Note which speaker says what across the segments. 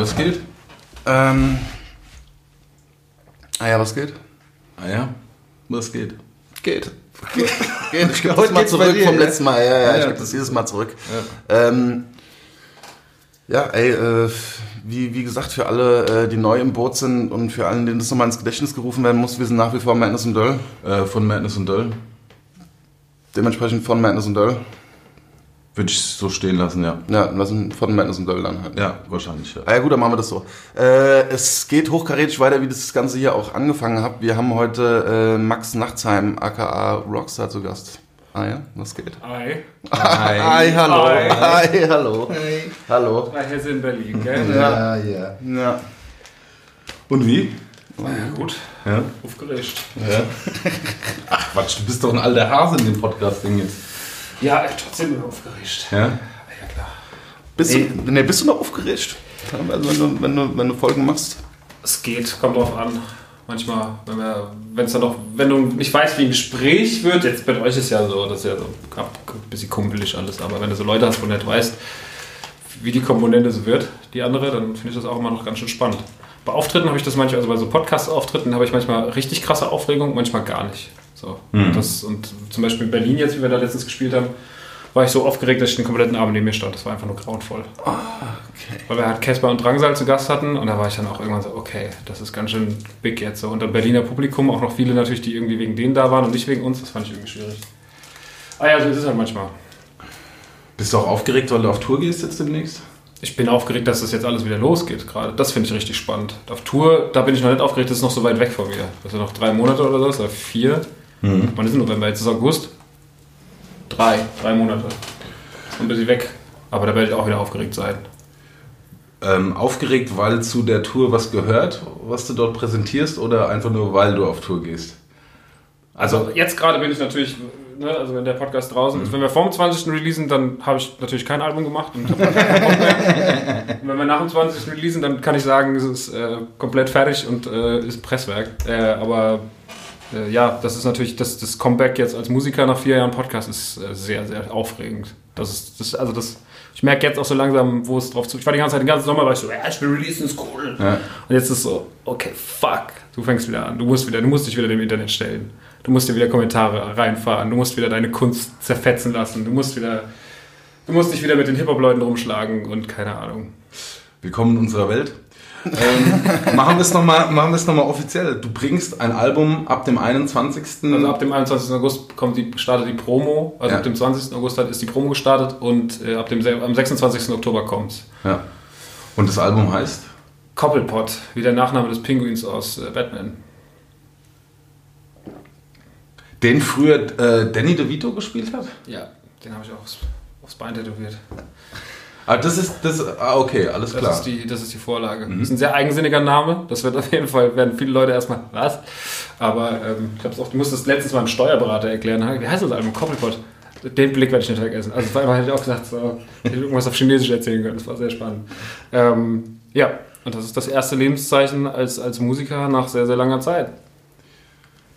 Speaker 1: was geht?
Speaker 2: Ähm. Ah ja, was geht?
Speaker 1: Ah ja, was geht?
Speaker 2: Geht. Geht. geht. Ich gebe das mal zurück
Speaker 1: dir,
Speaker 2: vom
Speaker 1: ja?
Speaker 2: letzten Mal. Ja, ja,
Speaker 1: Ja,
Speaker 2: ich
Speaker 1: ja.
Speaker 2: gebe das jedes Mal zurück. Ähm, ja, ey, äh, wie, wie gesagt, für alle, äh, die neu im Boot sind und für alle, denen das nochmal ins Gedächtnis gerufen werden muss, wir sind nach wie vor Madness und Döll.
Speaker 1: Äh, von Madness und Döll.
Speaker 2: Dementsprechend von Madness und Döll.
Speaker 1: Würde ich so stehen lassen, ja.
Speaker 2: Ja, lassen von Madness und Döll dann halt.
Speaker 1: Ja, wahrscheinlich, ja.
Speaker 2: Ah ja gut, dann machen wir das so. Äh, es geht hochkarätig weiter, wie das Ganze hier auch angefangen hat. Wir haben heute äh, Max Nachtsheim, aka Rockstar, zu Gast. Ah ja, was geht?
Speaker 3: Hi.
Speaker 2: Hi, hallo.
Speaker 3: Hi.
Speaker 2: Hi, hallo. Hallo.
Speaker 3: Hi, hier sind in Berlin, gell?
Speaker 2: Ja.
Speaker 1: ja.
Speaker 2: Ja.
Speaker 1: Und wie?
Speaker 3: Ja, gut.
Speaker 1: Ja.
Speaker 3: Aufgeregt.
Speaker 1: ja. Ach Quatsch, du bist doch ein alter Hase in dem Podcast-Ding jetzt.
Speaker 3: Ja, trotzdem immer aufgeregt.
Speaker 1: Ja?
Speaker 3: Ja, klar.
Speaker 2: Bist,
Speaker 3: Nee.
Speaker 2: du, nee, bist du noch aufgeregt? Also wenn, du, wenn, du, wenn du Folgen machst?
Speaker 3: Es geht, kommt drauf an. Manchmal, wenn es dann noch, wenn du nicht weißt, wie ein Gespräch wird, jetzt bei euch ist ja so, das ist ja so ein bisschen kumpelig alles, aber wenn du so Leute hast, wo du nicht weißt, wie die Komponente so wird, die andere, dann finde ich das auch immer noch ganz schön spannend. Bei Auftritten habe ich das manchmal, also bei so Podcast-Auftritten habe ich manchmal richtig krasse Aufregung, manchmal gar nicht. So. Und, das, und zum Beispiel in Berlin jetzt, wie wir da letztens gespielt haben, war ich so aufgeregt, dass ich den kompletten Abend neben mir stand. Das war einfach nur grauenvoll. Weil wir halt Casper und Drangsal zu Gast hatten und da war ich dann auch irgendwann so, okay, das ist ganz schön big jetzt so. Und dann Berliner Publikum, auch noch viele natürlich, die irgendwie wegen denen da waren und nicht wegen uns, das fand ich irgendwie schwierig. Ah ja, so ist es halt manchmal.
Speaker 1: Bist du auch aufgeregt, weil du auf Tour gehst jetzt demnächst?
Speaker 3: Ich bin aufgeregt, dass das jetzt alles wieder losgeht gerade. Das finde ich richtig spannend. Auf Tour, da bin ich noch nicht aufgeregt, das ist noch so weit weg von mir. Das sind noch drei Monate oder so, oder vier. Wann ist November? Jetzt ist August. Drei, drei Monate. Dann bin ich weg. Aber da werde ich auch wieder aufgeregt sein.
Speaker 1: Ähm, aufgeregt, weil zu der Tour was gehört, was du dort präsentierst, oder einfach nur, weil du auf Tour gehst?
Speaker 3: Also jetzt gerade bin ich natürlich, ne, also wenn der Podcast draußen ist, wenn wir vorm 20. releasen, dann habe ich natürlich kein Album gemacht und. Und wenn wir nach dem 20. releasen, dann kann ich sagen, es ist äh, komplett fertig und äh, ist Presswerk. Äh, aber äh, ja, das ist natürlich, das, das Comeback jetzt als Musiker nach vier Jahren Podcast ist äh, sehr, sehr aufregend. Das ist, das, also das, ich merke jetzt auch so langsam, wo es drauf zu. Ich war die ganze Zeit, den ganzen Sommer war ich so, ja, ich will releasen, ist cool.
Speaker 1: Ja.
Speaker 3: Und jetzt ist es so, okay, fuck, du fängst wieder an. Du musst wieder, du musst dich wieder dem Internet stellen. Du musst dir wieder Kommentare reinfahren. Du musst wieder deine Kunst zerfetzen lassen. Du musst wieder, du musst dich wieder mit den Hip-Hop-Leuten rumschlagen und keine Ahnung.
Speaker 1: Willkommen in unserer Welt. ähm, machen wir es nochmal noch mal offiziell. Du bringst ein Album ab dem 21.
Speaker 3: Also ab dem 21. August kommt die, startet die Promo. Also
Speaker 1: Ja.
Speaker 3: ab dem 20. August hat- ist die Promo gestartet und äh, ab dem, am 26. Oktober kommt's.
Speaker 1: ja. Und das Album heißt?
Speaker 3: Koppelpot, wie der Nachname des Pinguins aus äh, Batman.
Speaker 1: Den früher äh, Danny DeVito gespielt hat?
Speaker 3: Ja, den habe ich auch aufs, aufs Bein tätowiert.
Speaker 1: Ah, das ist, das, ah, okay, alles
Speaker 3: Das
Speaker 1: klar.
Speaker 3: ist die, das ist die Vorlage. Das ist ein sehr eigensinniger Name. Das wird auf jeden Fall, werden viele Leute erstmal, was? Aber ähm, ich hab's auch, du musstest letztens mal einem Steuerberater erklären, wie heißt das Album? Koppelpot. Den Blick werde ich nicht vergessen. Also vor allem hätte ich auch gesagt, so, hätte ich irgendwas auf Chinesisch erzählen können. Das war sehr spannend. Ähm, ja, und das ist das erste Lebenszeichen als, als Musiker nach sehr, sehr langer Zeit.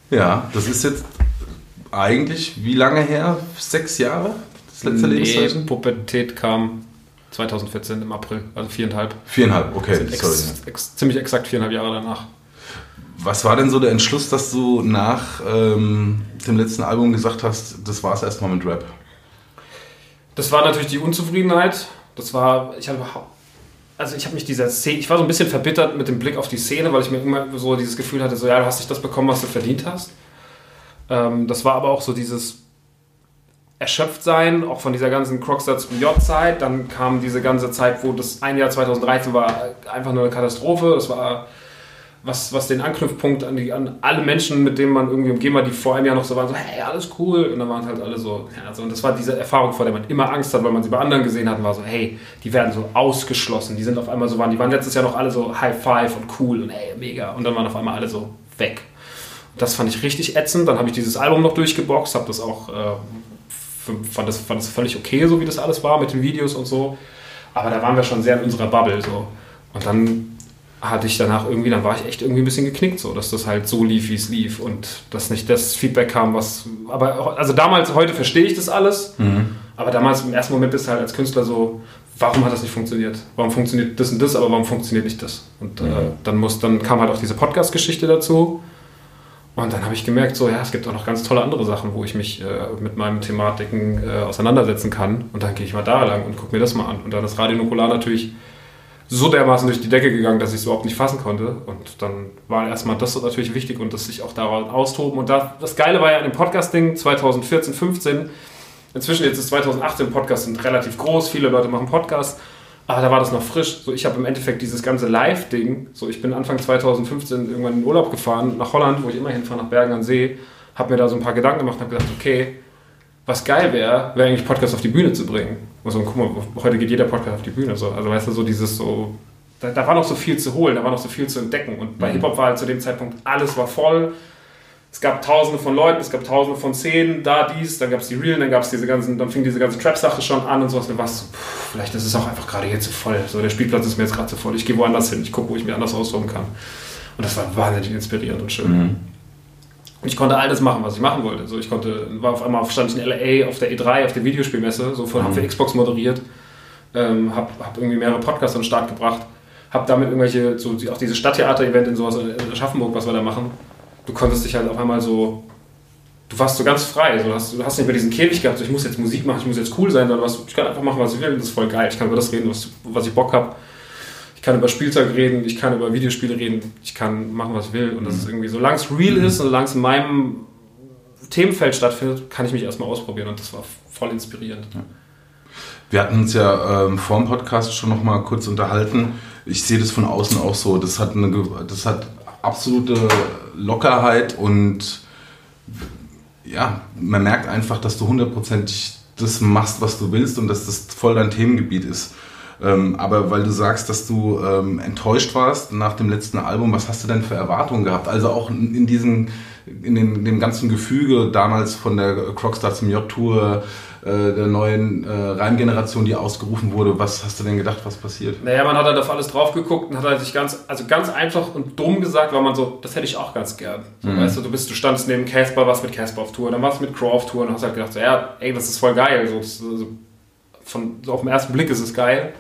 Speaker 1: Ja, das ist jetzt eigentlich, wie lange her? Sechs Jahre? Das letzte Lebenszeichen?
Speaker 3: Pubertät kam 2014 im April, also viereinhalb.
Speaker 1: Viereinhalb, okay, sorry.
Speaker 3: ex, ex, ziemlich exakt viereinhalb Jahre danach.
Speaker 1: Was war denn so der Entschluss, dass du nach ähm, dem letzten Album gesagt hast, das war es erstmal mit Rap?
Speaker 3: Das war natürlich die Unzufriedenheit. Das war, ich habe also ich habe mich dieser Szene, ich war so ein bisschen verbittert mit dem Blick auf die Szene, weil ich mir immer so dieses Gefühl hatte, so ja, du hast nicht das bekommen, was du verdient hast. Ähm, das war aber auch so dieses Erschöpftsein, auch von dieser ganzen Crocksatz J-Zeit. Dann kam diese ganze Zeit, wo das ein Jahr 2013 war, einfach nur eine Katastrophe. Das war was, was den Anknüpfpunkt an, die, an alle Menschen, mit denen man irgendwie umgeben war, die vor einem Jahr noch so waren, so, hey, alles cool. Und dann waren halt alle so, ja, so, und das war diese Erfahrung, vor der man immer Angst hat, weil man sie bei anderen gesehen hat und war so, hey, die werden so ausgeschlossen. Die sind auf einmal so, waren, die waren letztes Jahr noch alle so High Five und cool und hey, mega. Und dann waren auf einmal alle so weg. Das fand ich richtig ätzend. Dann habe ich dieses Album noch durchgeboxt, habe das auch, äh, fand, das, fand das völlig okay, so wie das alles war mit den Videos und so. Aber da waren wir schon sehr in unserer Bubble so. Und dann hatte ich danach irgendwie, dann war ich echt irgendwie ein bisschen geknickt, so, dass das halt so lief, wie es lief und dass nicht das Feedback kam, was. Aber also damals, heute verstehe ich das alles, Aber damals im ersten Moment bist du halt als Künstler so, warum hat das nicht funktioniert? Warum funktioniert das und das, aber warum funktioniert nicht das? Und äh, dann, muss, dann kam halt auch diese Podcast-Geschichte dazu. Und dann habe ich gemerkt, so, ja, es gibt auch noch ganz tolle andere Sachen, wo ich mich äh, mit meinen Thematiken äh, auseinandersetzen kann. Und dann gehe ich mal da lang und gucke mir das mal an. Und dann ist Radio Nukular natürlich so dermaßen durch die Decke gegangen, dass ich es überhaupt nicht fassen konnte. Und dann war erstmal das natürlich wichtig und dass sich auch daran austoben. Und da, das Geile war ja an dem Podcast-Ding 2014, 15. Inzwischen jetzt ist 2018 Podcast sind relativ groß, viele Leute machen Podcasts. Aber da war das noch frisch. So, ich habe im Endeffekt dieses ganze Live-Ding. So, ich bin Anfang 2015 irgendwann in Urlaub gefahren nach Holland, wo ich immer hinfahre, nach Bergen an See. Habe mir da so ein paar Gedanken gemacht und habe gedacht, okay, was geil wäre, wäre eigentlich Podcast auf die Bühne zu bringen. Also, guck mal, heute geht jeder Podcast auf die Bühne. So. Also, weißt du, so dieses so. Da, da war noch so viel zu holen, da war noch so viel zu entdecken. Und bei mhm. Hip-Hop war halt zu dem Zeitpunkt alles war voll es gab tausende von Leuten, es gab tausende von Szenen, da dies, dann gab es die Real, dann gab es diese ganzen, dann fing diese ganze Trap-Sache schon an und sowas. Dann war es so, pff, vielleicht ist es auch einfach gerade hier zu voll. So, der Spielplatz ist mir jetzt gerade zu voll. Ich gehe woanders hin, ich gucke, wo ich mir anders austoben kann. Und das war wahnsinnig inspirierend und schön. Mhm. Und ich konnte all das machen, was ich machen wollte. So, ich konnte, war auf einmal stand ich in LA auf der E3, auf der Videospielmesse, so von, mhm. habe für Xbox moderiert, ähm, habe hab irgendwie mehrere Podcasts an den Start gebracht, habe damit irgendwelche, so auch dieses Stadttheater-Event in sowas in Aschaffenburg, was wir da machen, du konntest dich halt auf einmal so, du warst so ganz frei. So, du, hast, du hast nicht mehr diesen Käfig gehabt, so, ich muss jetzt Musik machen, ich muss jetzt cool sein, sondern was, ich kann einfach machen, was ich will, das ist voll geil. Ich kann über das reden, was, was ich Bock habe. Ich kann über Spielzeug reden, ich kann über Videospiele reden, ich kann machen, was ich will. Und das ist mhm. irgendwie, solange es real ist und solange es in meinem Themenfeld stattfindet, kann ich mich erstmal ausprobieren und das war voll inspirierend. Ja.
Speaker 1: Wir hatten uns ja ähm, vor dem Podcast schon noch mal kurz unterhalten. Ich sehe das von außen auch so. Das hat, eine, das hat absolute Lockerheit und ja, man merkt einfach, dass du hundertprozentig das machst, was du willst und dass das voll dein Themengebiet ist. Ähm, aber weil du sagst, dass du ähm, enttäuscht warst nach dem letzten Album, was hast du denn für Erwartungen gehabt? Also auch in diesem, in dem, dem ganzen Gefüge damals von der Crockstar zum J-Tour, äh, der neuen äh, Reimgeneration, die ausgerufen wurde. Was hast du denn gedacht, was passiert?
Speaker 3: Naja, man hat halt auf alles drauf geguckt und hat halt sich ganz, also ganz einfach und dumm gesagt, war man so, das hätte ich auch ganz gern. So, mhm. Weißt du, du bist, du standst neben Casper, warst mit Casper auf Tour, dann warst du mit Crow auf Tour und hast halt gedacht, so, ja, ey, das ist voll geil. So, also, von, so auf den ersten Blick ist es geil.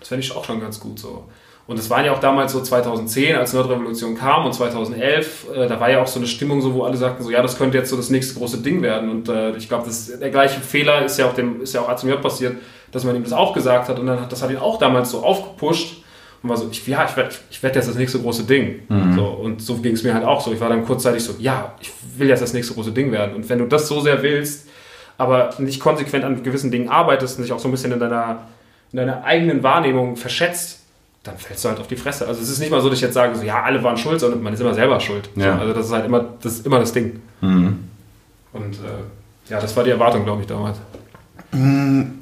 Speaker 3: Das fände ich auch schon ganz gut so. Und es waren ja auch damals so 2010, als Nordrevolution kam und 2011, äh, da war ja auch so eine Stimmung, so, wo alle sagten, so ja, das könnte jetzt so das nächste große Ding werden. Und äh, ich glaube, der gleiche Fehler ist ja auch dem, ist ja auch ACMJ passiert, dass man ihm das auch gesagt hat und dann hat das hat ihn auch damals so aufgepusht und war so, ich, ja, ich werde ich werd jetzt das nächste große Ding. Mhm. So, und so ging es mir halt auch so. Ich war dann kurzzeitig so, ja, ich will jetzt das nächste große Ding werden. Und wenn du das so sehr willst, aber nicht konsequent an gewissen Dingen arbeitest und dich auch so ein bisschen in deiner, in deiner eigenen Wahrnehmung verschätzt, dann fällst du halt auf die Fresse. Also es ist nicht mal so, dass ich jetzt sage, so, ja, alle waren schuld, sondern man ist immer selber schuld. Ja. So, also das ist halt immer das, ist immer das Ding. Mhm. Und äh, ja, das war die Erwartung, glaube ich, damals.
Speaker 2: Mhm.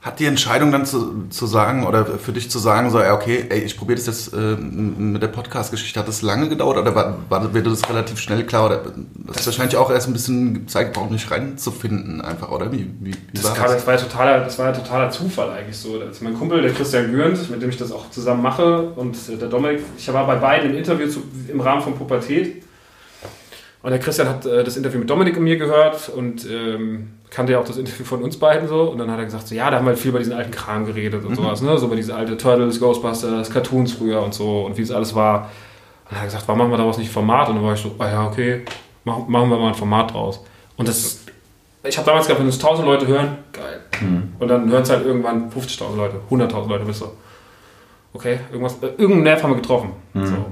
Speaker 2: Hat die Entscheidung dann zu, zu sagen oder für dich zu sagen, so, okay, ey, ich probiere das jetzt äh, mit der Podcast-Geschichte, hat das lange gedauert oder war, war, war das relativ schnell klar? Oder das ist wahrscheinlich auch erst ein bisschen Zeit gebraucht, mich reinzufinden, einfach, oder? Wie, wie, wie
Speaker 3: das, war das? das? war ja totaler, das war ja totaler Zufall eigentlich so. Also mein Kumpel, der Christian Gürnt, mit dem ich das auch zusammen mache, und der Dominik, ich war bei beiden im Interview zu, im Rahmen von Pubertät. Und der Christian hat äh, das Interview mit Dominik und mir gehört und ähm, kannte ja auch das Interview von uns beiden so. Und dann hat er gesagt, so, ja, da haben wir halt viel über diesen alten Kram geredet und mhm. sowas, ne? So über diese alte Turtles, Ghostbusters, Cartoons früher und so und wie es alles war. Und dann hat er gesagt, warum machen wir daraus nicht ein Format? Und dann war ich so, ah ja, okay, machen, wir mal ein Format draus. Und das, ich habe damals gedacht, wenn es 1000 Leute hören, geil. Mhm. Und dann hören es halt irgendwann 50.000 Leute, 100.000 Leute, bist du. Okay, irgendwas, äh, irgendeinen Nerv haben wir getroffen. Mhm. So.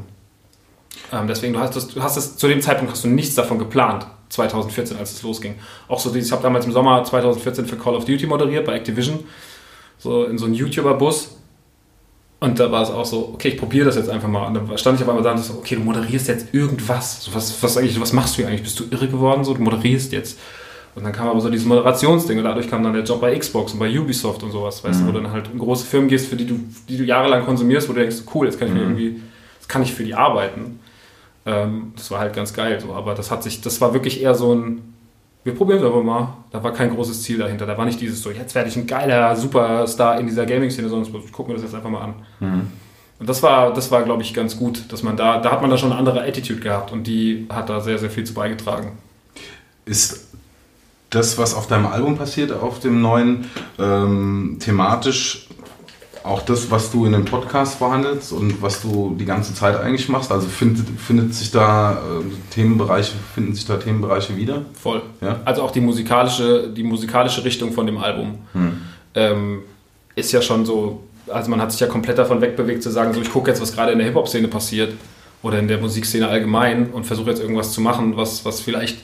Speaker 3: Ähm, deswegen, du hast, das, du hast das, zu dem Zeitpunkt hast du nichts davon geplant, 2014, als es losging. Auch so, ich habe damals im Sommer 2014 für Call of Duty moderiert bei Activision, so in so einem YouTuber-Bus. Und da war es auch so, okay, ich probiere das jetzt einfach mal. Und dann stand ich auf einmal da und so, okay, du moderierst jetzt irgendwas. So, was, was, eigentlich, was machst du hier eigentlich? Bist du irre geworden? So, du moderierst jetzt. Und dann kam aber so dieses Moderationsding und dadurch kam dann der Job bei Xbox und bei Ubisoft und sowas, weißt mhm. du, wo du dann halt in große Firmen gehst, für die du, die du jahrelang konsumierst, wo du denkst, cool, jetzt kann ich mhm. mir irgendwie, jetzt kann ich für die arbeiten. Ähm, das war halt ganz geil so, aber das hat sich, das war wirklich eher so ein, wir probieren es aber mal. Da war kein großes Ziel dahinter. Da war nicht dieses so, jetzt werde ich ein geiler Superstar in dieser Gaming-Szene, sondern ich gucke mir das jetzt einfach mal an. Mhm. Und das war, das war, glaube ich, ganz gut, dass man da, da hat man da schon eine andere Attitude gehabt und die hat da sehr, sehr viel zu beigetragen.
Speaker 1: Ist das, was auf deinem Album passiert, auf dem neuen, ähm, thematisch auch das, was du in dem Podcast verhandelst und was du die ganze Zeit eigentlich machst? Also findet, findet sich da äh, Themenbereiche, finden sich da Themenbereiche wieder?
Speaker 3: Voll. Ja? Also auch die musikalische, die musikalische Richtung von dem Album hm. ähm, ist ja schon so, also man hat sich ja komplett davon wegbewegt zu sagen, so ich gucke jetzt, was gerade in der Hip-Hop-Szene passiert oder in der Musikszene allgemein und versuche jetzt irgendwas zu machen, was, was vielleicht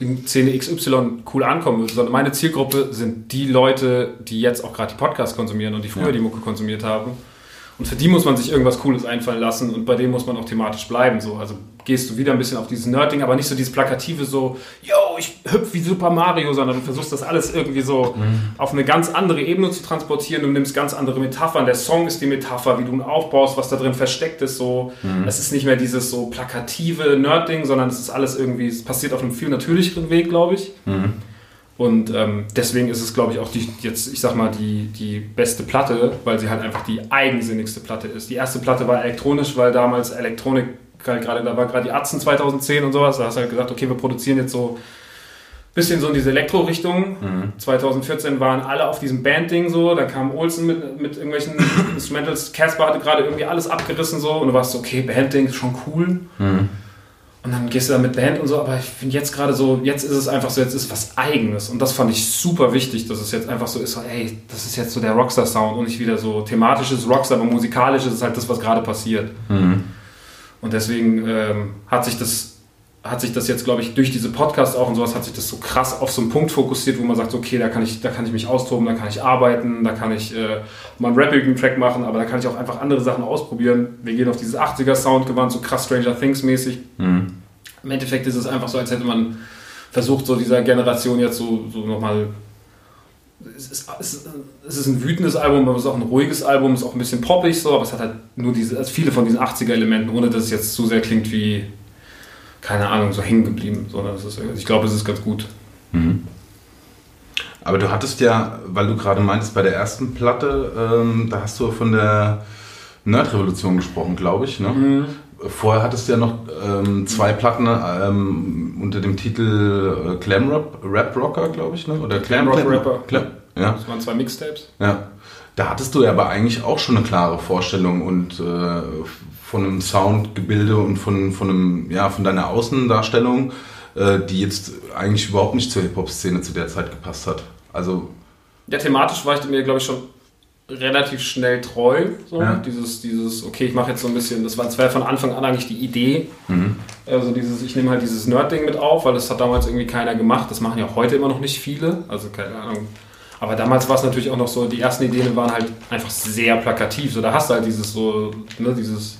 Speaker 3: in Szene XY cool ankommen sondern meine Zielgruppe sind die Leute, die jetzt auch gerade die Podcasts konsumieren und die früher ja. die Mucke konsumiert haben. Und für die muss man sich irgendwas Cooles einfallen lassen und bei dem muss man auch thematisch bleiben. So. Also gehst du wieder ein bisschen auf dieses Nerding, aber nicht so dieses plakative so, yo, ich hüpf wie Super Mario, sondern du versuchst das alles irgendwie so mhm. auf eine ganz andere Ebene zu transportieren. Du nimmst ganz andere Metaphern. Der Song ist die Metapher, wie du ihn aufbaust, was da drin versteckt ist. So. Mhm. Es ist nicht mehr dieses so plakative Nerding, sondern es ist alles irgendwie, es passiert auf einem viel natürlicheren Weg, glaube ich. Mhm. Und ähm, deswegen ist es, glaube ich, auch die, jetzt, ich sag mal, die, die beste Platte, weil sie halt einfach die eigensinnigste Platte ist. Die erste Platte war elektronisch, weil damals Elektronik halt gerade, da war gerade die Atzen 2010 und sowas. Da hast du halt gesagt, okay, wir produzieren jetzt so ein bisschen so in diese Elektro-Richtung. Mhm. 2014 waren alle auf diesem Band-Ding so, da kam Olsen mit, mit irgendwelchen Instrumentals. Casper hatte gerade irgendwie alles abgerissen so und du warst so, okay, Band-Ding ist schon cool. Mhm. Und dann gehst du da mit Band und so, aber ich finde jetzt gerade so, jetzt ist es einfach so, jetzt ist was Eigenes. Und das fand ich super wichtig, dass es jetzt einfach so ist, so, ey, das ist jetzt so der Rockstar-Sound und nicht wieder so thematisches Rockstar, aber musikalisches ist halt das, was gerade passiert. Mhm. Und deswegen ähm, hat sich das hat sich das jetzt, glaube ich, durch diese Podcasts auch und sowas, hat sich das so krass auf so einen Punkt fokussiert, wo man sagt, okay, da kann ich, da kann ich mich austoben, da kann ich arbeiten, da kann ich äh, mal einen Rapping-Track machen, aber da kann ich auch einfach andere Sachen ausprobieren. Wir gehen auf dieses 80er-Sound gewandt, so krass Stranger Things-mäßig. Mhm. Im Endeffekt ist es einfach so, als hätte man versucht, so dieser Generation jetzt so, so nochmal es ist, es ist ein wütendes Album, aber es ist auch ein ruhiges Album, es ist auch ein bisschen poppig so, aber es hat halt nur diese, also viele von diesen 80er-Elementen, ohne dass es jetzt zu sehr klingt wie keine Ahnung, so hängen geblieben. Sondern es ist, ich glaube, es ist ganz gut. Mhm.
Speaker 1: Aber du hattest ja, weil du gerade meintest, bei der ersten Platte, ähm, da hast du von der Nerd-Revolution gesprochen, glaube ich. Ne? Mhm. Vorher hattest du ja noch ähm, zwei Platten ähm, unter dem Titel äh, Glam Rap, Rap Rocker, glaube ich, ne? oder Glam, Rock Rapper.
Speaker 3: Glam, ja. Das waren zwei Mixtapes.
Speaker 1: Ja. Da hattest du ja aber eigentlich auch schon eine klare Vorstellung und äh, von einem Soundgebilde und von, von, einem, ja, von deiner Außendarstellung, äh, die jetzt eigentlich überhaupt nicht zur Hip-Hop-Szene zu der Zeit gepasst hat. Also.
Speaker 3: Ja, thematisch war ich mir, glaube ich, schon relativ schnell treu. So. Ja. Dieses, dieses, okay, ich mache jetzt so ein bisschen, das war, das war von Anfang an eigentlich die Idee. Mhm. Also dieses, ich nehme halt dieses Nerd-Ding mit auf, weil das hat damals irgendwie keiner gemacht. Das machen ja heute immer noch nicht viele. Also keine Ahnung. Aber damals war es natürlich auch noch so, die ersten Ideen waren halt einfach sehr plakativ. So, da hast du halt dieses so, ne, dieses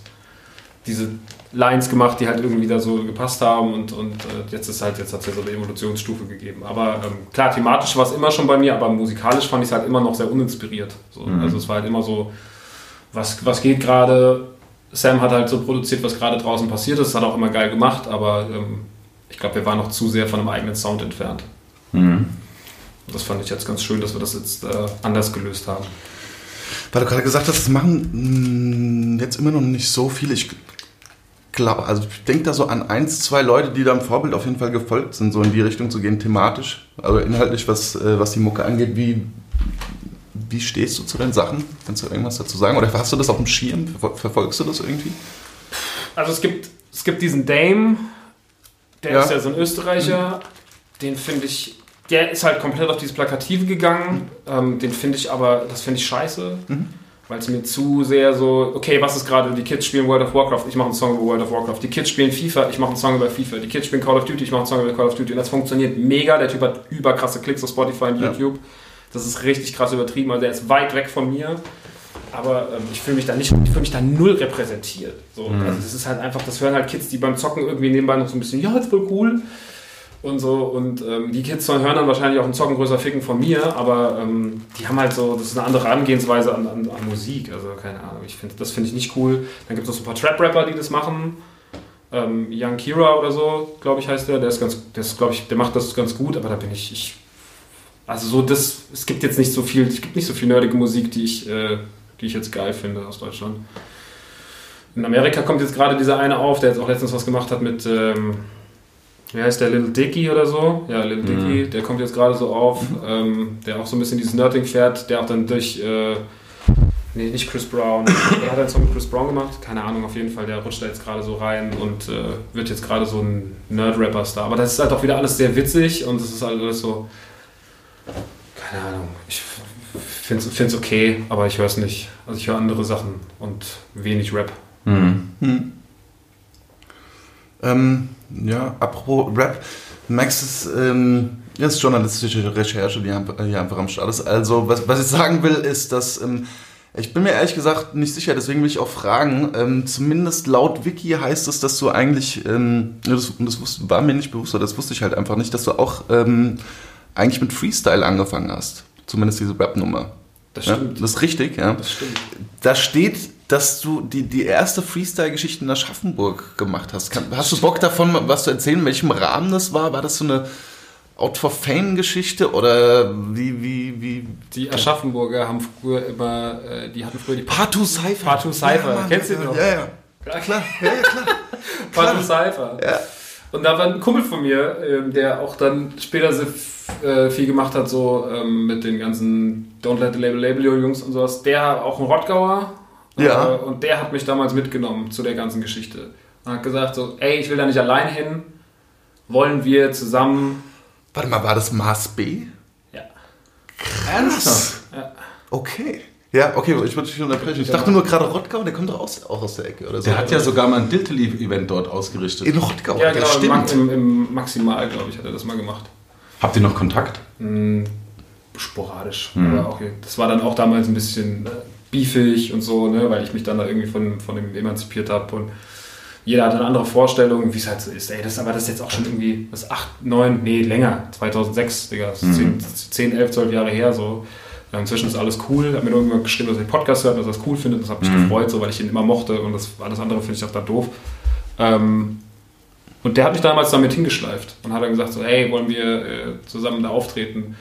Speaker 3: diese Lines gemacht, die halt irgendwie da so gepasst haben und, und äh, jetzt ist halt, jetzt hat es ja so eine Evolutionsstufe gegeben. Aber ähm, klar, thematisch war es immer schon bei mir, aber musikalisch fand ich es halt immer noch sehr uninspiriert. So. Mhm. Also es war halt immer so, was, was geht gerade? Sam hat halt so produziert, was gerade draußen passiert ist, hat auch immer geil gemacht, aber ähm, ich glaube, wir waren noch zu sehr von einem eigenen Sound entfernt. Mhm. Das fand ich jetzt ganz schön, dass wir das jetzt äh, anders gelöst haben.
Speaker 2: Weil du gerade gesagt hast, das machen mh, jetzt immer noch nicht so viele. Ich glaube, also ich denke da so an eins, zwei Leute, die da im Vorbild auf jeden Fall gefolgt sind, so in die Richtung zu gehen, thematisch, also inhaltlich, was, äh, was die Mucke angeht. Wie, wie stehst du zu den Sachen? Kannst du irgendwas dazu sagen? Oder hast du das auf dem Schirm? Verfolgst du das irgendwie?
Speaker 3: Also es gibt, es gibt diesen Dame, der ja. ist ja so ein Österreicher, mhm. den finde ich, der ist halt komplett auf dieses Plakative gegangen. Mhm. Ähm, den finde ich aber, das finde ich scheiße. Mhm weil es mir zu sehr so, okay, was ist gerade, die Kids spielen World of Warcraft, ich mache einen Song über World of Warcraft, die Kids spielen FIFA, ich mache einen Song über FIFA, die Kids spielen Call of Duty, ich mache einen Song über Call of Duty. Und das funktioniert mega, der Typ hat überkrasse Klicks auf Spotify und YouTube, ja. das ist richtig krass übertrieben, also der ist weit weg von mir, aber ähm, ich fühle mich da nicht, ich fühle mich da null repräsentiert, so, mhm. also das ist halt einfach, das hören halt Kids, die beim Zocken irgendwie nebenbei noch so ein bisschen, ja, ist voll cool, und so. Und ähm, die Kids hören dann wahrscheinlich auch einen Zocken größer Ficken von mir, aber ähm, die haben halt so, das ist eine andere Herangehensweise an, an, an Musik. Also keine Ahnung, ich find, das finde ich nicht cool. Dann gibt es noch so ein paar Trap-Rapper, die das machen. Ähm, Young Kira oder so, glaube ich, heißt der. Der ist ganz, der ist, glaube ich, der macht das ganz gut, aber da bin ich, ich. Also so das, es gibt jetzt nicht so viel, es gibt nicht so viel nerdige Musik, die ich, äh, die ich jetzt geil finde aus Deutschland. In Amerika kommt jetzt gerade dieser eine auf, der jetzt auch letztens was gemacht hat mit ähm, wie heißt der, Little Dicky oder so? Ja, Little Dicky,
Speaker 1: Mhm.
Speaker 3: der kommt jetzt gerade so auf, ähm, der auch so ein bisschen dieses Nerding fährt, der auch dann durch, äh, nee, nicht Chris Brown, der hat einen Song mit Chris Brown gemacht, keine Ahnung, auf jeden Fall, der rutscht da jetzt gerade so rein und äh, wird jetzt gerade so ein Nerd-Rapper-Star. Aber das ist halt auch wieder alles sehr witzig und es ist halt alles so, keine Ahnung, ich finde es okay, aber ich höre es nicht. Also ich höre andere Sachen und wenig Rap.
Speaker 1: Mhm.
Speaker 2: Hm. Ähm, ja, apropos Rap, Max ist, ähm, ist journalistische Recherche, die haben- hier einfach am Start ist. Also, was, was ich sagen will, ist, dass ähm, ich bin mir ehrlich gesagt nicht sicher, deswegen will ich auch fragen. Ähm, zumindest laut Wiki heißt es, dass du eigentlich, ähm, ja, das, das wusste, war mir nicht bewusst, oder das wusste ich halt einfach nicht, dass du auch ähm, eigentlich mit Freestyle angefangen hast. Zumindest diese Rap-Nummer.
Speaker 3: Das
Speaker 2: Ja,
Speaker 3: stimmt.
Speaker 2: das ist richtig, ja.
Speaker 3: Das stimmt.
Speaker 2: Da steht, dass du die, die erste Freestyle-Geschichte in Aschaffenburg gemacht hast. Kann, hast du Bock davon, was zu erzählen, in welchem Rahmen das war? War das so eine Out for Fame-Geschichte oder wie, wie, wie?
Speaker 3: Die Aschaffenburger haben früher immer, äh, die hatten früher die
Speaker 2: Partout Cypher.
Speaker 3: Partout Cypher,
Speaker 2: Mann,
Speaker 3: kennst du
Speaker 2: ja,
Speaker 3: den noch?
Speaker 2: Ja, ja.
Speaker 3: Ja,
Speaker 2: Klar, ja, ja, klar.
Speaker 3: Partout Cypher.
Speaker 2: Ja.
Speaker 3: Und da war ein Kumpel von mir, ähm, der auch dann später so f- äh, viel gemacht hat, so ähm, mit den ganzen Don't Let the Label Label You Jungs und sowas. Der auch ein Rottgauer.
Speaker 2: Ja.
Speaker 3: Äh, und der hat mich damals mitgenommen zu der ganzen Geschichte. Und hat gesagt so, ey, ich will da nicht allein hin. Wollen wir zusammen...
Speaker 2: Warte mal, war das Mars B?
Speaker 3: Ja.
Speaker 1: Ernsthaft?
Speaker 3: ja.
Speaker 2: Okay. Ja, okay, ich wollte dich unterbrechen. Ich dachte nur gerade Rottgau, der kommt doch aus, auch aus der Ecke oder so.
Speaker 1: Der hat ja sogar mal ein Dilteli-Event dort ausgerichtet.
Speaker 2: in Rottgau,
Speaker 3: Ja, genau,
Speaker 2: das
Speaker 3: im, Max-
Speaker 2: stimmt.
Speaker 3: im, im Maximal, glaube ich, hat er das mal gemacht.
Speaker 1: Habt ihr noch Kontakt?
Speaker 3: Hm, sporadisch. Aber okay. Das war dann auch damals ein bisschen äh, beefig und so, ne, weil ich mich dann da irgendwie von, von dem emanzipiert habe und jeder hat eine andere Vorstellung, wie es halt so ist. Ey, das, aber das ist jetzt auch schon irgendwie, das 8, 9, nee, länger, 2006, Digga, das ist 10, 10, 11, 12 Jahre her, so. Inzwischen ist alles cool. Hat mir nur irgendwann geschrieben, dass er den Podcast hört, dass er es cool findet. Das hat mich gefreut, so, weil ich ihn immer mochte und das alles andere finde ich auch da doof. Ähm, und der hat mich damals damit hingeschleift und hat dann gesagt, so, hey, wollen wir äh, zusammen da auftreten?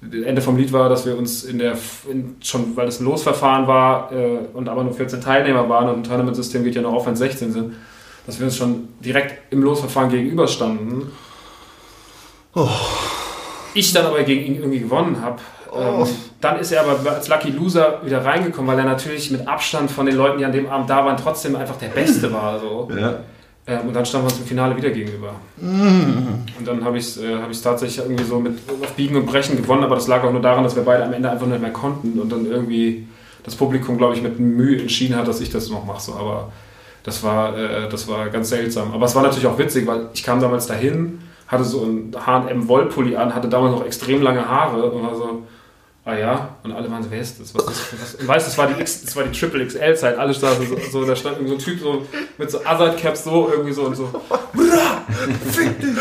Speaker 3: Das Ende vom Lied war, dass wir uns in der, in, schon weil es ein Losverfahren war äh, und aber nur 14 Teilnehmer waren und ein Tournament-System geht ja noch auf, wenn es 16 sind, dass wir uns schon direkt im Losverfahren gegenüberstanden. Ich dann aber gegen ihn irgendwie gewonnen habe. Ähm, dann ist er aber als Lucky Loser wieder reingekommen, weil er natürlich mit Abstand von den Leuten, die an dem Abend da waren, trotzdem einfach der Beste war. So.
Speaker 1: Ja.
Speaker 3: Ähm, und dann standen wir uns im Finale wieder gegenüber. Und dann habe ich es äh, hab tatsächlich irgendwie so mit auf Biegen und Brechen gewonnen, aber das lag auch nur daran, dass wir beide am Ende einfach nicht mehr konnten und dann irgendwie das Publikum, glaube ich, mit Mühe entschieden hat, dass ich das noch mache. So. Aber das war, äh, das war ganz seltsam. Aber es war natürlich auch witzig, weil ich kam damals dahin, hatte so ein H&M Wollpulli an, hatte damals noch extrem lange Haare und war so, ah ja, und alle waren so, wer ist das? Was ist das? Und weißt du, das war die, X, das war die Triple XL-Zeit, alle standen so, so, da stand irgendwie so ein Typ so mit so Azad-Caps so irgendwie so und so, fick dich,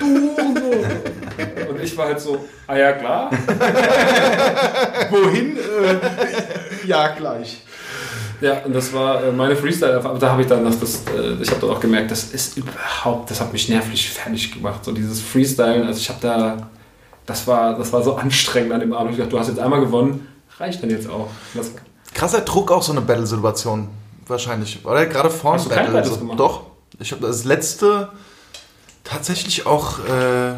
Speaker 3: du und so. Und ich war halt so, ah ja, klar.
Speaker 1: Wohin? Äh, ja, gleich.
Speaker 3: Ja, und das war äh, meine Freestyle. Aber da habe ich dann noch das, äh, ich habe dann auch gemerkt, das ist überhaupt, das hat mich nervlich fertig gemacht. So dieses Freestylen, also ich habe da, das war, das war so anstrengend an dem Abend. Ich dachte, du hast jetzt einmal gewonnen, reicht dann jetzt auch. Das,
Speaker 2: Krasser Druck auch so eine Battle-Situation. Wahrscheinlich. Oder gerade vor
Speaker 3: Hast
Speaker 2: Battle.
Speaker 3: Battles
Speaker 2: So.
Speaker 3: gemacht?
Speaker 2: Doch. Ich habe das letzte tatsächlich auch äh,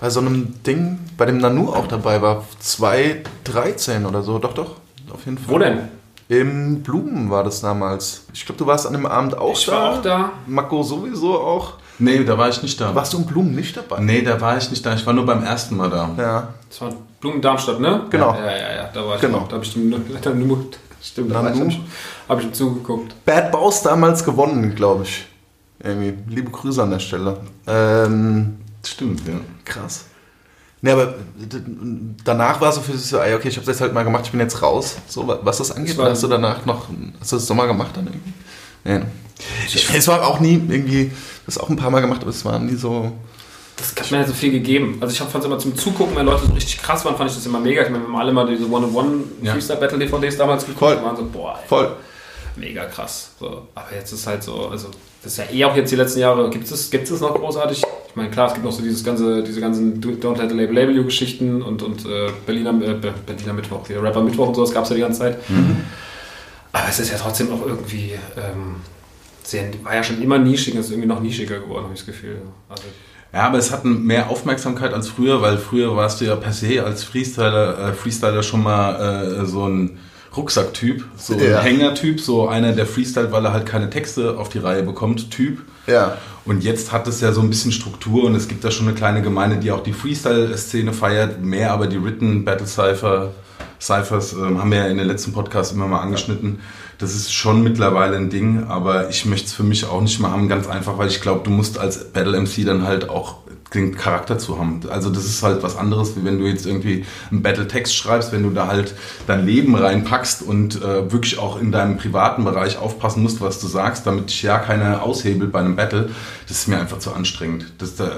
Speaker 2: bei so einem Ding, bei dem Nanu auch dabei war. 2013 oder so. Doch, doch. Auf jeden Fall.
Speaker 3: wo denn?
Speaker 2: Im Blumen war das damals. Ich glaube, du warst an dem Abend auch
Speaker 3: Ich
Speaker 2: da.
Speaker 3: war auch da.
Speaker 2: Mako sowieso auch.
Speaker 1: Nee, da war ich nicht da.
Speaker 2: Warst du im Blumen nicht dabei?
Speaker 1: Nee, da war ich nicht da. Ich war nur beim ersten Mal da.
Speaker 2: Ja.
Speaker 3: Das war Blumen Darmstadt, ne?
Speaker 2: Genau.
Speaker 3: Ja, ja, ja, da war ich.
Speaker 2: Genau.
Speaker 3: auch. Da habe ich Nanu, stimmt, da war ich, hab ich, zugeguckt.
Speaker 2: Bad Boss damals gewonnen, glaube ich. Irgendwie. Liebe Grüße an der Stelle. Ähm,
Speaker 1: Stimmt, ja.
Speaker 2: Krass. Nee, aber danach war so für sich so, ey, okay, ich habe das jetzt halt mal gemacht, ich bin jetzt raus. So, wa- was das angeht, hast du danach noch, hast du das nochmal gemacht dann irgendwie? Nee. Ich, es war auch nie irgendwie, das auch ein paar Mal gemacht, aber es war nie so.
Speaker 3: Das hat mir halt so viel gegeben. Also ich fand es immer zum Zugucken, wenn Leute so richtig krass waren, fand ich das immer mega. Ich meine, wir haben alle mal diese One-on-One
Speaker 1: Ja.
Speaker 3: Freestyle-Battle-DVDs damals geguckt
Speaker 2: Voll.
Speaker 3: und waren so, boah, ey,
Speaker 2: Voll.
Speaker 3: mega krass. So. Aber jetzt ist halt so, also das ist ja eh auch jetzt die letzten Jahre, gibt es gibt es noch großartig? Ich meine, klar, es gibt noch so dieses ganze, diese ganzen Don't Let the Label Label You Geschichten und, und äh, Berliner, äh, Be- Berliner Mittwoch, Rapper Mittwoch und sowas gab es ja die ganze Zeit. Aber es ist ja trotzdem auch irgendwie, ähm, war ja schon immer nischig, ist irgendwie noch nischiger geworden, habe ich das Gefühl. Also,
Speaker 1: Ja, aber es hat mehr Aufmerksamkeit als früher, weil früher warst du ja per se als Freestyler, äh, Freestyler schon mal äh, so ein Rucksacktyp, so
Speaker 2: Ja.
Speaker 1: ein Hängertyp, so einer, der freestylt, weil er halt keine Texte auf die Reihe bekommt, Typ.
Speaker 2: Ja.
Speaker 1: Und jetzt hat es ja so ein bisschen Struktur und es gibt da schon eine kleine Gemeinde, die auch die Freestyle-Szene feiert, mehr aber die Written Battle Cypher, Cyphers ähm, haben wir ja in den letzten Podcasts immer mal angeschnitten. Das ist schon mittlerweile ein Ding, aber ich möchte es für mich auch nicht mehr haben, ganz einfach, weil ich glaube, du musst als Battle MC dann halt auch den Charakter zu haben. Also das ist halt was anderes, wie wenn du jetzt irgendwie einen Battle-Text schreibst, wenn du da halt dein Leben reinpackst und äh, wirklich auch in deinem privaten Bereich aufpassen musst, was du sagst, damit dich ja keiner aushebelt bei einem Battle. Das ist mir einfach zu anstrengend. Das, da,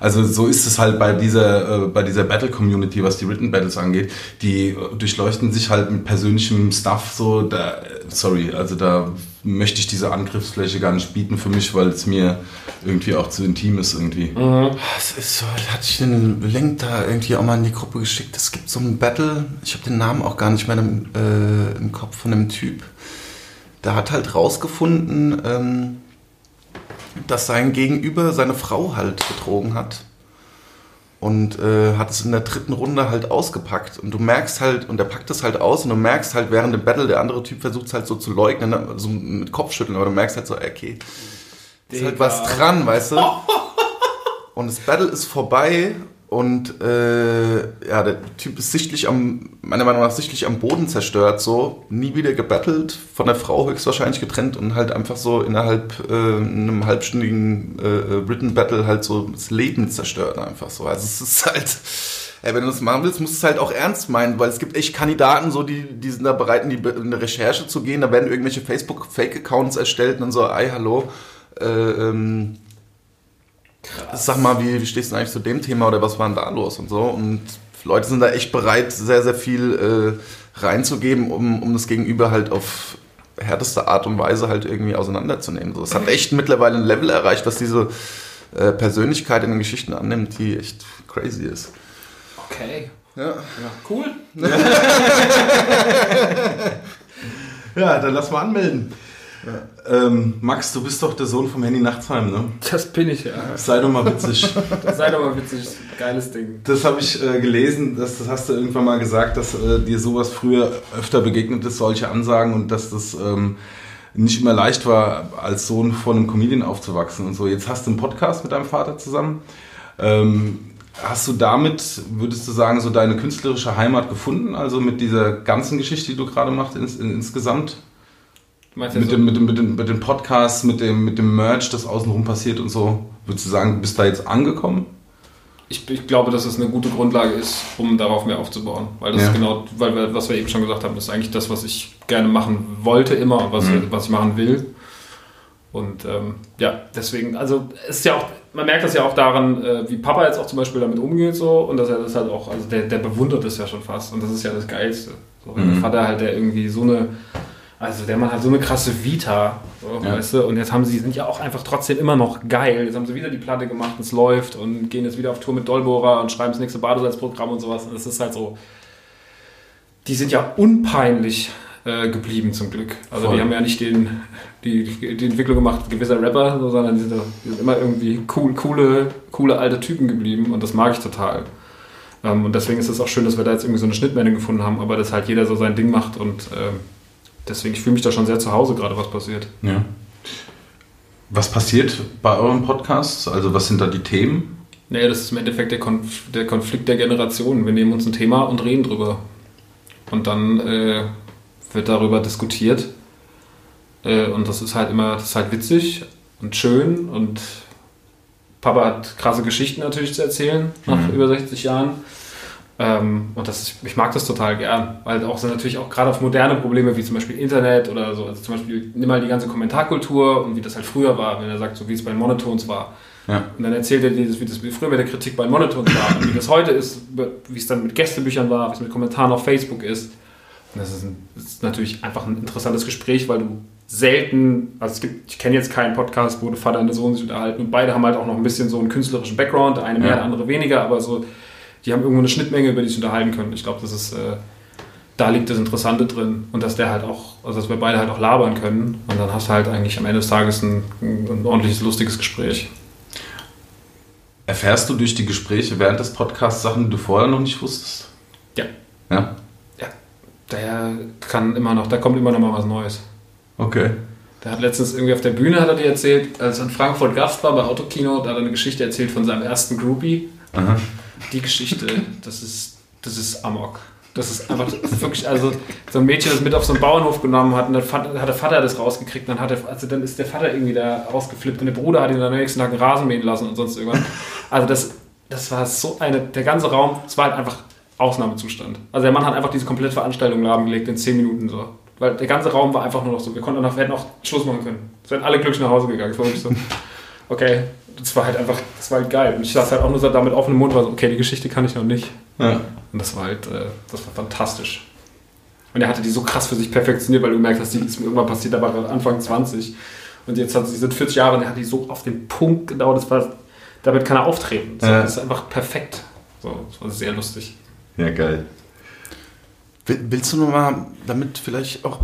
Speaker 1: also so ist es halt bei dieser, äh, dieser Battle-Community, was die Written Battles angeht. Die äh, durchleuchten sich halt mit persönlichem Stuff so. Da, sorry, also da möchte ich diese Angriffsfläche gar nicht bieten für mich, weil es mir irgendwie auch zu intim ist irgendwie.
Speaker 2: Es ist so, hatte ich den Link da irgendwie auch mal in die Gruppe geschickt. Es gibt so ein Battle, ich habe den Namen auch gar nicht mehr im, äh, im Kopf von dem Typ. Der hat halt rausgefunden, ähm, dass sein Gegenüber seine Frau halt betrogen hat. Und äh, hat es in der dritten Runde halt ausgepackt. Und du merkst halt, und er packt es halt aus und du merkst halt während dem Battle, der andere Typ versucht es halt so zu leugnen, ne, so mit Kopfschütteln, aber du merkst halt so, okay, ist halt was dran, weißt du? Und das Battle ist vorbei und äh, ja, der Typ ist sichtlich am, meiner Meinung nach sichtlich am Boden zerstört, so. Nie wieder gebattelt, von der Frau höchstwahrscheinlich getrennt und halt einfach so innerhalb äh, einem halbstündigen äh, Written Battle halt so das Leben zerstört einfach so. Also es ist halt, ey, wenn du das machen willst, musst du es halt auch ernst meinen, weil es gibt echt Kandidaten, so, die, die sind da bereit, in, die, in eine Recherche zu gehen, da werden irgendwelche Facebook-Fake-Accounts erstellt und dann so, ey, hallo, äh, ähm, Sag mal, wie, wie stehst du eigentlich zu dem Thema oder was war denn da los und so? Und Leute sind da echt bereit, sehr, sehr viel äh, reinzugeben, um, um das Gegenüber halt auf härteste Art und Weise halt irgendwie auseinanderzunehmen. So, es hat echt mittlerweile ein Level erreicht, was diese äh, Persönlichkeit in den Geschichten annimmt, die echt crazy ist.
Speaker 3: Okay.
Speaker 2: Ja.
Speaker 3: Ja, cool.
Speaker 1: Ja, dann lass mal anmelden. Ähm, Max, du bist doch der Sohn vom Henny Nachtsheim, ne?
Speaker 3: Das bin ich ja.
Speaker 1: Sei doch mal witzig.
Speaker 3: Sei doch mal witzig. Geiles Ding.
Speaker 1: Das habe ich äh, gelesen, das, das hast du irgendwann mal gesagt, dass äh, dir sowas früher öfter begegnet ist, solche Ansagen und dass das ähm, nicht immer leicht war, als Sohn von einem Comedian aufzuwachsen und so. Jetzt hast du einen Podcast mit deinem Vater zusammen. Ähm, hast du damit, würdest du sagen, so deine künstlerische Heimat gefunden? Also mit dieser ganzen Geschichte, die du gerade machst, ins, in, insgesamt?
Speaker 3: Du
Speaker 1: Mit
Speaker 3: so,
Speaker 1: dem, mit, dem, mit, dem, mit den Podcasts, mit dem, mit dem Merch, das außenrum passiert und so. Würdest du sagen, du bist da jetzt angekommen?
Speaker 3: ich, ich glaube, dass es eine gute Grundlage ist, um darauf mehr aufzubauen. Weil das
Speaker 1: Ja.
Speaker 3: ist genau, weil wir, was wir eben schon gesagt haben, das ist eigentlich das, was ich gerne machen wollte immer und was,
Speaker 1: Mhm.
Speaker 3: was ich machen will. Und ähm, ja, deswegen, also es ist ja auch, man merkt das ja auch daran, äh, wie Papa jetzt auch zum Beispiel damit umgeht so und dass er das halt auch, also der, der bewundert das ja schon fast und das ist ja das Geilste. So,
Speaker 1: Mhm.
Speaker 3: der Vater halt, der irgendwie so eine, also der Mann hat so eine krasse Vita,
Speaker 1: Ja.
Speaker 3: weißt du, und jetzt haben sie, sind ja auch einfach trotzdem immer noch geil. Jetzt haben sie wieder die Platte gemacht, es läuft und gehen jetzt wieder auf Tour mit Dolbohrer und schreiben das nächste Badesalzprogramm und sowas und das ist halt so, die sind ja unpeinlich äh, geblieben zum Glück. Also
Speaker 1: Voll.
Speaker 3: die haben ja nicht den, die, die Entwicklung gemacht, gewisser Rapper, so, sondern die sind, die sind immer irgendwie cool, coole, coole alte Typen geblieben und das mag ich total. Ähm, und deswegen ist es auch schön, dass wir da jetzt irgendwie so eine Schnittmenge gefunden haben, aber dass halt jeder so sein Ding macht und ähm, deswegen, ich fühle mich da schon sehr zu Hause gerade, was passiert.
Speaker 1: Ja. Was passiert bei euren Podcasts? Also was sind da die Themen?
Speaker 3: Naja, das ist im Endeffekt der, Konf der Konflikt der Generationen. Wir nehmen uns ein Thema und reden drüber. Und dann äh, wird darüber diskutiert. Äh, und das ist halt immer, das ist halt witzig und schön. Und Papa hat krasse Geschichten natürlich zu erzählen nach
Speaker 1: Mhm.
Speaker 3: über 60 Jahren. Ähm, und das ist, ich mag das total gern, weil auch so natürlich auch gerade auf moderne Probleme wie zum Beispiel Internet oder so, also zum Beispiel nimm mal die ganze Kommentarkultur und wie das halt früher war, wenn er sagt, so wie es bei Monotones war.
Speaker 1: Ja.
Speaker 3: Und dann erzählt er dir, wie das wie früher mit der Kritik bei Monotons war und wie das heute ist, wie es dann mit Gästebüchern war, wie es mit Kommentaren auf Facebook ist. Und das ist, ein, das ist natürlich einfach ein interessantes Gespräch, weil du selten, also es gibt, ich kenne jetzt keinen Podcast, wo der Vater und der Sohn sich unterhalten und beide haben halt auch noch ein bisschen so einen künstlerischen Background, der eine mehr,
Speaker 1: Ja.
Speaker 3: der andere weniger, aber so, die haben irgendwo eine Schnittmenge, über die sie unterhalten können. Ich glaube, das ist, äh, da liegt das Interessante drin und dass der halt auch, also dass wir beide halt auch labern können und dann hast du halt eigentlich am Ende des Tages ein, ein ordentliches, lustiges Gespräch.
Speaker 1: Erfährst du durch die Gespräche während des Podcasts Sachen, die du vorher noch nicht wusstest?
Speaker 3: Ja.
Speaker 1: Ja?
Speaker 3: Ja. Der kann immer noch, da kommt immer noch mal was Neues.
Speaker 1: Okay.
Speaker 3: Der hat letztens irgendwie auf der Bühne, hat er dir erzählt, als er in Frankfurt Gast war bei Autokino, da hat er eine Geschichte erzählt von seinem ersten Groupie.
Speaker 1: Aha.
Speaker 3: Die Geschichte, das ist, das ist Amok. Das ist einfach wirklich, also so ein Mädchen, das mit auf so einen Bauernhof genommen hat und dann hat der Vater das rausgekriegt. Dann, hat der, also dann ist der Vater irgendwie da rausgeflippt und der Bruder hat ihn dann am nächsten Tag einen Rasen mähen lassen und sonst irgendwas. Also das, das war so eine, der ganze Raum, es war halt einfach Ausnahmezustand. Also der Mann hat einfach diese komplette Veranstaltung lahmgelegt in 10 Minuten so. Weil der ganze Raum war einfach nur noch so. Wir konnten noch, wir hätten auch Schluss machen können. Es wären alle glücklich nach Hause gegangen. Es war wirklich so, okay, das war halt einfach, das war halt geil. Und ich saß halt auch nur so damit offenem Mund, war so, okay, die Geschichte kann ich noch nicht.
Speaker 1: Ja.
Speaker 3: Und das war halt, äh, das war fantastisch. Und er hatte die so krass für sich perfektioniert, weil du gemerkt hast, die ist mir irgendwann passiert, da war er Anfang 20. Und jetzt hat sie sind 40 Jahre und er hat die so auf den Punkt genau, das war, damit kann er auftreten. Das
Speaker 1: Ja.
Speaker 3: ist einfach perfekt. So, das war sehr lustig.
Speaker 1: Ja, geil.
Speaker 2: Will- Willst du nur mal, damit vielleicht auch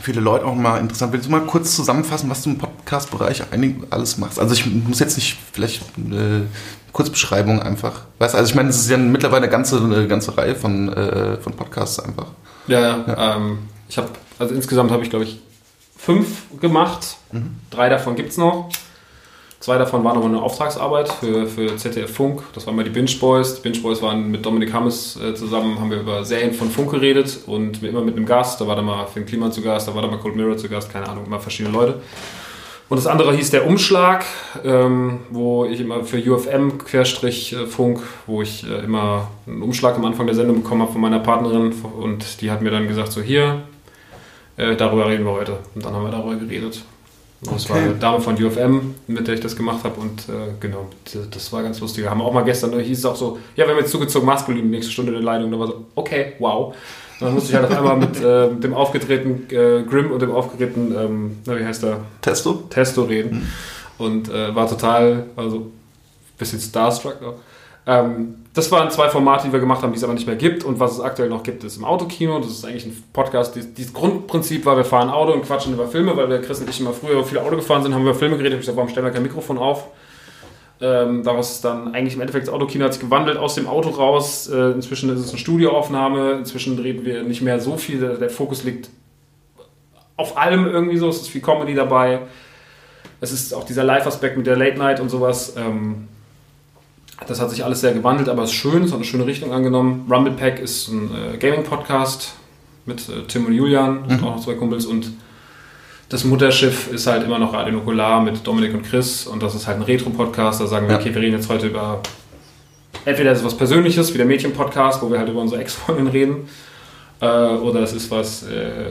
Speaker 2: viele Leute auch mal interessant, willst du mal kurz zusammenfassen, was du im Podcast-Bereich eigentlich alles machst? Also ich muss jetzt nicht vielleicht eine Kurzbeschreibung einfach. Weißt also ich meine, es ist ja mittlerweile eine ganze, eine ganze Reihe von, äh, von Podcasts einfach.
Speaker 3: Ja, ja. Ähm, ich habe, also insgesamt habe ich, glaube ich, fünf gemacht. Drei davon gibt es noch. Zwei davon waren aber eine Auftragsarbeit für, für ZDF Funk. Das waren mal die Binge Boys. Die Binge Boys waren mit Dominik Hammes äh, zusammen, haben wir über Serien von Funk geredet und immer mit einem Gast. Da war dann mal Finn Kliman zu Gast, da war dann mal Cold Mirror zu Gast, keine Ahnung, immer verschiedene Leute. Und das andere hieß der Umschlag, ähm, wo ich immer für UFM Querstrich äh, wo ich äh, immer einen Umschlag am Anfang der Sendung bekommen habe von meiner Partnerin und die hat mir dann gesagt so hier, darüber reden wir heute. Und dann haben wir darüber geredet. Und Das war
Speaker 2: Okay.
Speaker 3: eine Dame von UFM, mit der ich das gemacht habe und äh, genau, das war ganz lustig. Wir haben auch mal gestern, da hieß es auch so, ja, wir haben jetzt zugezogen maskulin, nächste Stunde der Leitung. Da war so, okay, wow. Und dann musste ich halt auf einmal mit äh, dem aufgedrehten äh, Grimm und dem aufgedrehten, ähm, na, wie heißt der,
Speaker 2: Testo?
Speaker 3: Testo reden. Und äh, war total, also bisschen starstruck auch. Ähm, das waren zwei Formate, die wir gemacht haben, die es aber nicht mehr gibt. Und was es aktuell noch gibt, ist im Autokino. Das ist eigentlich ein Podcast. Dieses Grundprinzip war, wir fahren Auto und quatschen über Filme, weil wir Chris und ich immer früher viel Auto gefahren sind, haben wir über Filme geredet. Ich gesagt, warum stellen wir kein Mikrofon auf? Ähm, daraus ist dann eigentlich im Endeffekt das Autokino hat sich gewandelt aus dem Auto raus. Äh, inzwischen ist es eine Studioaufnahme. Inzwischen reden wir nicht mehr so viel. Der, der Fokus liegt auf allem irgendwie so. Es ist viel Comedy dabei. Es ist auch dieser Live-Aspekt mit der Late Night und sowas. Ähm, das hat sich alles sehr gewandelt, aber es ist schön, es hat eine schöne Richtung angenommen. Rumble Pack ist ein äh, Gaming-Podcast mit äh, Tim und Julian, sind auch noch zwei Kumpels und das Mutterschiff ist halt immer noch Radio Nukular mit Dominik und Chris und das ist halt ein Retro-Podcast. Da sagen wir,
Speaker 2: Ja.
Speaker 3: okay, wir reden jetzt heute über entweder ist es was Persönliches, wie der Mädchen-Podcast, wo wir halt über unsere Ex-Freundin reden, äh, oder es ist was, äh,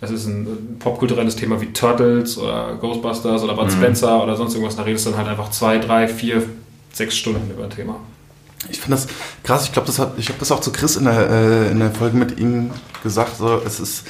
Speaker 3: es ist ein, ein popkulturelles Thema wie Turtles oder Ghostbusters oder Bud Spencer oder sonst irgendwas. Da redest du dann halt einfach zwei, drei, vier, sechs Stunden über ein Thema.
Speaker 2: Ich finde das krass. Ich glaube, das hat, ich habe das auch zu Chris in der, äh, in der Folge mit ihm gesagt. So, es ist,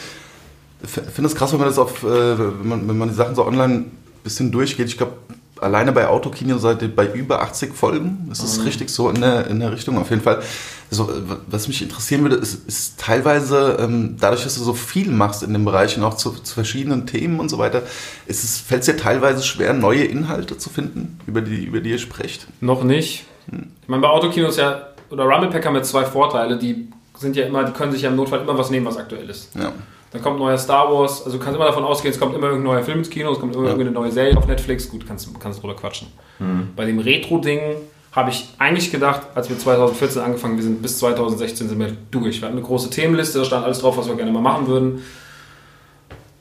Speaker 2: ich finde es krass, wenn man das auf, äh, wenn man, wenn man die Sachen so online ein bisschen durchgeht. Ich glaube, alleine bei Autokino seid ihr bei über 80 Folgen. Das ist richtig so in der, in der Richtung auf jeden Fall. Also, äh, was mich interessieren würde, ist, ist teilweise, ähm, dadurch, dass du so viel machst in dem Bereich und auch zu, zu verschiedenen Themen und so weiter, ist es, fällt es dir teilweise schwer, neue Inhalte zu finden, über die, über die ihr sprecht?
Speaker 3: Noch nicht. Ich meine, bei Autokinos ja, oder Rumble Pack haben wir zwei Vorteile. Die sind ja immer, die können sich ja im Notfall immer was nehmen, was aktuell ist.
Speaker 2: Ja.
Speaker 3: Dann kommt neuer Star Wars, also du kannst immer davon ausgehen, es kommt immer irgendein neuer Film ins Kino, es kommt immer
Speaker 2: Ja.
Speaker 3: irgendeine neue Serie auf Netflix, gut, kannst, kannst drüber quatschen. Bei dem Retro-Ding habe ich eigentlich gedacht, als wir 2014 angefangen, wir sind bis 2016 sind wir durch. Wir hatten eine große Themenliste, da stand alles drauf, was wir gerne mal machen würden.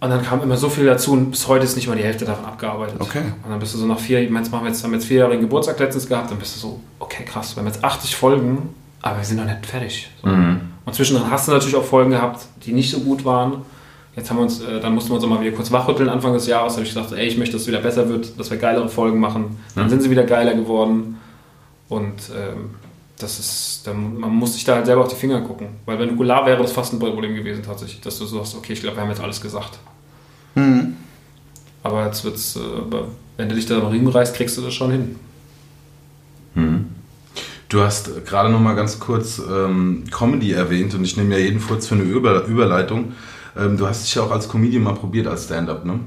Speaker 3: Und dann kam immer so viel dazu und bis heute ist nicht mal die Hälfte davon abgearbeitet.
Speaker 2: Okay.
Speaker 3: Und dann bist du so nach vier, ich meine, jetzt machen wir jetzt, haben wir jetzt vierjährigen Geburtstag letztens gehabt, dann bist du so, okay, krass, wir haben jetzt 80 Folgen, aber wir sind noch nicht fertig. So. Und zwischendrin hast du natürlich auch Folgen gehabt, die nicht so gut waren. Jetzt haben wir uns, äh, dann mussten wir uns auch mal wieder kurz wachrütteln Anfang des Jahres. Da habe ich gedacht, ey, ich möchte, dass es wieder besser wird, dass wir geilere Folgen machen. Dann sind sie wieder geiler geworden. Und ähm, das ist, dann, man muss sich da halt selber auf die Finger gucken. Weil wenn Nukular wäre, das fast ein Problem gewesen tatsächlich, dass du so sagst, okay, ich glaube, wir haben jetzt alles gesagt.
Speaker 2: Mhm.
Speaker 3: Aber jetzt wird's, äh, wenn du dich da am Riemen reißt, kriegst du das schon hin.
Speaker 1: Du hast gerade noch mal ganz kurz ähm, Comedy erwähnt und ich nehme ja jeden Furz für eine Über Überleitung. Ähm, du hast dich ja auch als Comedian mal probiert als Stand-up, ne?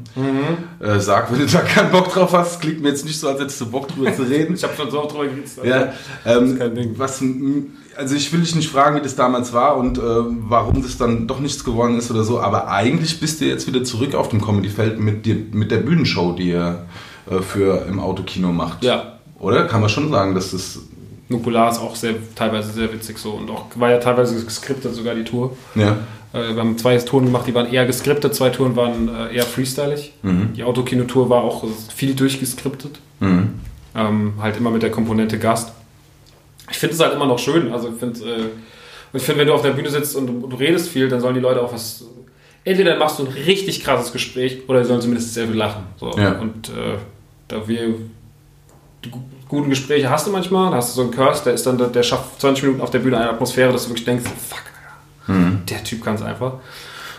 Speaker 1: Äh, sag, wenn du da keinen Bock drauf hast, klingt mir jetzt nicht so, als hättest du Bock drüber zu reden.
Speaker 3: Ich habe schon so oft drüber geredet.
Speaker 1: Ja, ähm,
Speaker 3: kein Ding.
Speaker 1: was, also ich will dich nicht fragen, wie das damals war und äh, warum das dann doch nichts geworden ist oder so, aber eigentlich bist du jetzt wieder zurück auf dem Comedy-Feld mit, dir- mit der Bühnenshow, die ihr äh, für im Autokino macht.
Speaker 3: Ja.
Speaker 1: Oder? Kann man schon sagen, dass das.
Speaker 3: Nukular ist auch sehr, teilweise sehr witzig so und auch war ja teilweise geskriptet sogar die Tour.
Speaker 1: Ja.
Speaker 3: Äh, wir haben zwei Touren gemacht, die waren eher geskriptet, zwei Touren waren äh, eher freestylig. Die Autokino-Tour war auch viel durchgeskriptet.
Speaker 1: Mhm.
Speaker 3: Ähm, halt immer mit der Komponente Gast. Ich finde es halt immer noch schön. Also ich finde, äh, und ich finde, wenn du auf der Bühne sitzt und du, du redest viel, dann sollen die Leute auch was. Entweder machst du ein richtig krasses Gespräch oder sie sollen zumindest sehr viel lachen. So.
Speaker 1: Ja.
Speaker 3: Und äh, da wir guten Gespräche hast du manchmal, da hast du so einen Curse, der ist dann, der, schafft 20 Minuten auf der Bühne eine Atmosphäre, dass du wirklich denkst, fuck, Alter, der Typ kann es einfach.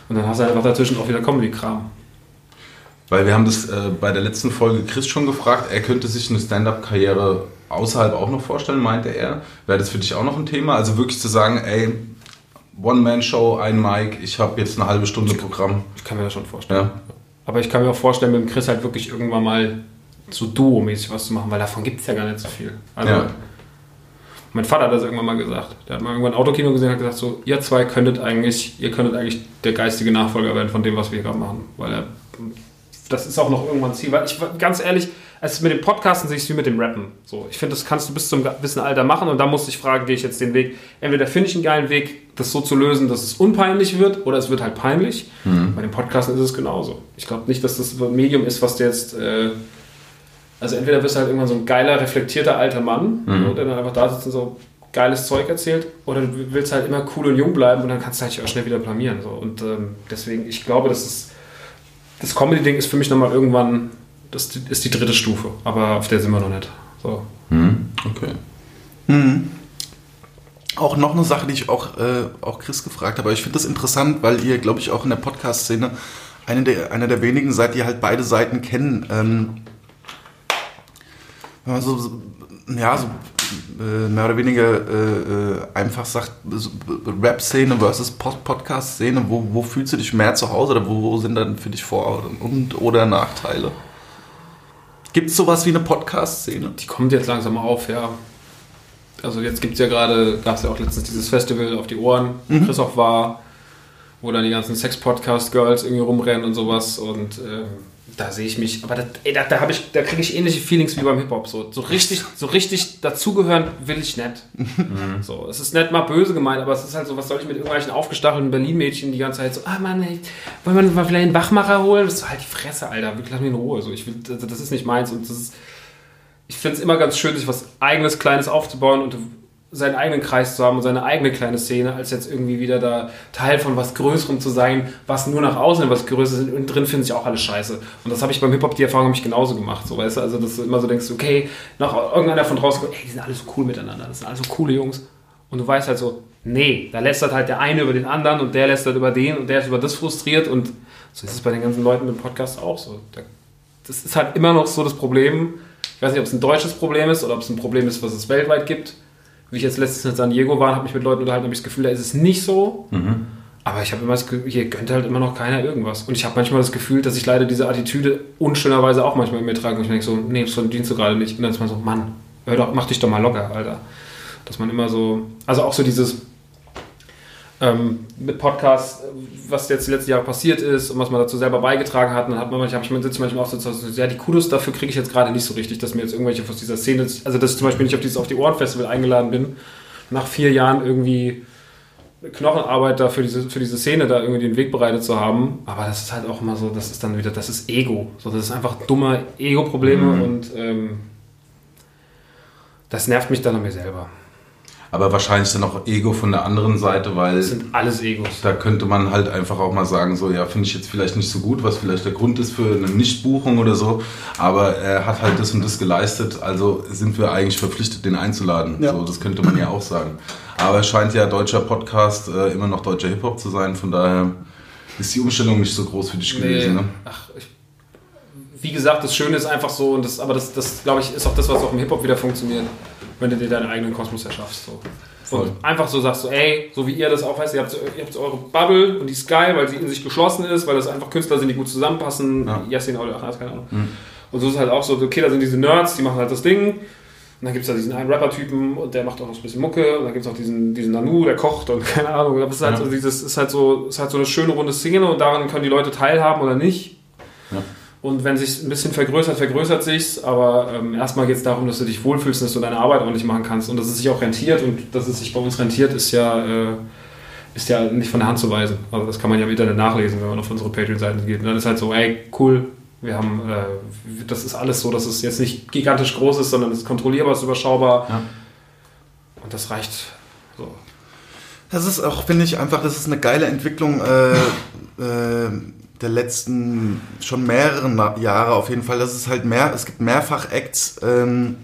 Speaker 3: Und dann hast du einfach dazwischen auch wieder Comedy-Kram.
Speaker 1: Weil wir haben das äh, bei der letzten Folge Chris schon gefragt, er könnte sich eine Stand-up-Karriere außerhalb auch noch vorstellen, meinte er. Wäre das für dich auch noch ein Thema? Also wirklich zu sagen, ey, One-Man-Show, ein Mic, ich habe jetzt eine halbe Stunde Programm.
Speaker 3: Ich kann mir das schon vorstellen.
Speaker 1: Ja.
Speaker 3: Aber ich kann mir auch vorstellen, mit dem Chris halt wirklich irgendwann mal so Duo-mäßig was zu machen, weil davon gibt es ja gar nicht so viel. Also,
Speaker 1: Ja.
Speaker 3: mein Vater hat das irgendwann mal gesagt. Der hat mal irgendwann ein Autokino gesehen und hat gesagt, so, ihr zwei könntet eigentlich, ihr könntet eigentlich der geistige Nachfolger werden von dem, was wir gerade machen. Weil er, das ist auch noch irgendwann ein Ziel. Weil ich, ganz ehrlich, es ist mit dem Podcasten sehe ich es wie mit dem Rappen. So, ich finde, das kannst du bis zum gewissen Alter machen und da musste ich fragen, gehe ich jetzt den Weg. Entweder finde ich einen geilen Weg, das so zu lösen, dass es unpeinlich wird, oder es wird halt peinlich. Bei dem Podcasten ist es genauso. Ich glaube nicht, dass das ein Medium ist, was dir jetzt. Äh, also entweder bist du halt irgendwann so ein geiler, reflektierter alter Mann, so, der dann einfach da sitzt und so geiles Zeug erzählt, oder du willst halt immer cool und jung bleiben und dann kannst du halt auch schnell wieder blamieren. So. Und ähm, deswegen, ich glaube, das ist. Das Comedy-Ding ist für mich nochmal irgendwann. Das ist die dritte Stufe, aber auf der sind wir noch nicht. So.
Speaker 1: Mhm. Okay.
Speaker 2: Auch noch eine Sache, die ich auch, äh, auch Chris gefragt habe. Aber ich finde das interessant, weil ihr, glaube ich, auch in der Podcast-Szene eine der, einer der wenigen seid, die halt beide Seiten kennen. Ähm, wenn man so, ja, so äh, mehr oder weniger äh, äh, einfach sagt, so Rap-Szene versus Pod- Podcast-Szene, wo, wo fühlst du dich mehr zu Hause oder wo, wo sind dann für dich Vor- und oder Nachteile? Gibt es sowas wie eine Podcast-Szene?
Speaker 3: Die kommt jetzt langsam auf, ja. Also jetzt gibt es ja gerade, gab es ja auch letztens dieses Festival auf die Ohren, wo Chris auch war, wo dann die ganzen Sex-Podcast-Girls irgendwie rumrennen und sowas und ähm, da sehe ich mich, aber das, ey, da, da, ich, da kriege ich ähnliche Feelings wie beim Hip-Hop. So, so richtig, so richtig dazugehören will ich nicht. So, es ist nicht mal böse gemeint, aber es ist halt so, was soll ich mit irgendwelchen aufgestachelten Berlin-Mädchen die ganze Zeit so, ah Mann, ey, wollen wir mal vielleicht einen Wachmacher holen? Das ist halt die Fresse, Alter, wirklich lass mich in Ruhe. So, ich will, das das ist nicht meins und das ist, ich finde es immer ganz schön, sich was eigenes, kleines aufzubauen und seinen eigenen Kreis zu haben und seine eigene kleine Szene, als jetzt irgendwie wieder da Teil von was Größerem zu sein, was nur nach außen was Größeres ist und drin finde ich auch alles scheiße. Und das habe ich beim Hip-Hop, die Erfahrung habe ich genauso gemacht, so weißt du, also dass du immer so denkst, okay, nach irgendeiner von draußen ey, die sind alle so cool miteinander, das sind alle so coole Jungs. Und du weißt halt so, nee, da lästert halt der eine über den anderen und der lästert über den und der ist über das frustriert und so ist es bei den ganzen Leuten im Podcast auch so. Da, das ist halt immer noch so das Problem. Ich weiß nicht, ob es ein deutsches Problem ist oder ob es ein Problem ist, was es weltweit gibt. Wie ich jetzt letztens in San Diego war habe mich mit Leuten unterhalten, habe ich das Gefühl, da ist es nicht so. Aber ich habe immer das Gefühl, hier gönnt halt immer noch keiner irgendwas. Und ich habe manchmal das Gefühl, dass ich leider diese Attitüde unschönerweise auch manchmal in mir trage. Und ich denke so, nee, das verdienst du gerade nicht. Und dann ist man so, Mann, hör doch, mach dich doch mal locker, Alter. Dass man immer so, also auch so dieses, ähm, mit Podcasts, was jetzt die letzten Jahre passiert ist und was man dazu selber beigetragen hat. Und dann hat man manchmal, ich sitze manchmal auch so, so, ja, die Kudos dafür kriege ich jetzt gerade nicht so richtig, dass mir jetzt irgendwelche aus dieser Szene, also dass ich zum Beispiel nicht auf dieses Auf die Ohren Festival eingeladen bin, nach vier Jahren irgendwie Knochenarbeit da für diese, für diese Szene da irgendwie den Weg bereitet zu haben. Aber das ist halt auch immer so, das ist dann wieder, das ist Ego. So, das ist einfach dumme Ego-Probleme und ähm, das nervt mich dann an mir selber.
Speaker 1: Aber wahrscheinlich dann auch Ego von der anderen Seite, weil
Speaker 3: Das sind alles Egos.
Speaker 1: da könnte man halt einfach auch mal sagen, so, ja, finde ich jetzt vielleicht nicht so gut, was vielleicht der Grund ist für eine Nichtbuchung oder so, aber er hat halt das und das geleistet, also sind wir eigentlich verpflichtet, den einzuladen.
Speaker 2: Ja.
Speaker 1: So, das könnte man ja auch sagen. Aber es scheint ja deutscher Podcast äh, immer noch deutscher Hip-Hop zu sein, von daher ist die Umstellung nicht so groß für dich gewesen. Ne?
Speaker 3: Ach, ich, wie gesagt, das Schöne ist einfach so, und das, aber das, das glaube ich, ist auch das, was auch im Hip-Hop wieder funktioniert, wenn du dir deinen eigenen Kosmos erschaffst. So. Und einfach so sagst du, ey, so wie ihr das auch weißt, ihr habt, ihr habt eure Bubble und die ist geil, weil sie in sich geschlossen ist, weil das einfach Künstler sind, die gut zusammenpassen.
Speaker 1: Ja.
Speaker 3: Yassin oder ach, keine Ahnung. Und so ist es halt auch so, okay, da sind diese Nerds, die machen halt das Ding. Und dann gibt es da diesen einen Rapper-Typen und der macht auch noch ein bisschen Mucke. Und dann gibt es auch diesen, diesen Nanu, der kocht und keine Ahnung. Aber es ist halt,
Speaker 1: Ja.
Speaker 3: so, dieses, ist halt so, ist halt so eine schöne runde Szene und daran können die Leute teilhaben oder nicht. Und wenn sich ein bisschen vergrößert, vergrößert sich's. Aber ähm, erstmal geht es darum, dass du dich wohlfühlst dass du deine Arbeit ordentlich machen kannst und dass es sich auch rentiert. Und dass es sich bei uns rentiert, ist ja, äh, ist ja nicht von der Hand zu weisen. Also das kann man ja im Internet nachlesen, wenn man auf unsere Patreon-Seiten geht. Und dann ist halt so, ey, cool, wir haben, äh, das ist alles so, dass es jetzt nicht gigantisch groß ist, sondern es ist kontrollierbar, es ist überschaubar.
Speaker 1: Ja.
Speaker 3: Und das reicht. So.
Speaker 2: Das ist auch, finde ich, einfach, das ist eine geile Entwicklung äh, äh, der letzten schon mehreren Jahre auf jeden Fall. Das ist halt mehr, es gibt mehrfach Acts, ähm,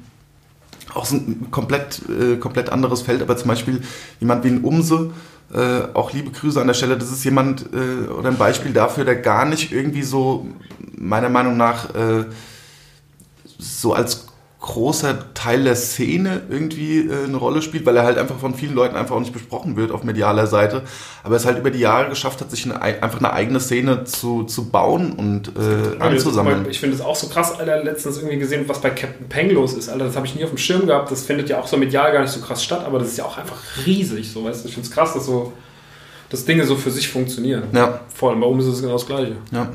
Speaker 2: auch so ein komplett, äh, komplett anderes Feld, aber zum Beispiel jemand wie ein Umse, äh, auch liebe Grüße an der Stelle, das ist jemand äh, oder ein Beispiel dafür, der gar nicht irgendwie so, meiner Meinung nach, äh, so als großer Teil der Szene irgendwie äh, eine Rolle spielt, weil er halt einfach von vielen Leuten einfach auch nicht besprochen wird auf medialer Seite. Aber es halt über die Jahre geschafft hat, sich eine, ei- einfach eine eigene Szene zu, zu bauen und äh, anzusammeln.
Speaker 3: Ich finde es auch so krass, Alter, letztens irgendwie gesehen, was bei Captain Peng los ist, Alter. Das habe ich nie auf dem Schirm gehabt. Das findet ja auch so medial gar nicht so krass statt, aber das ist ja auch einfach riesig, so, weißt du. Ich finde es krass, dass so, dass Dinge so für sich funktionieren.
Speaker 2: Ja,
Speaker 3: Vor allem bei uns ist es genau das Gleiche.
Speaker 2: ja.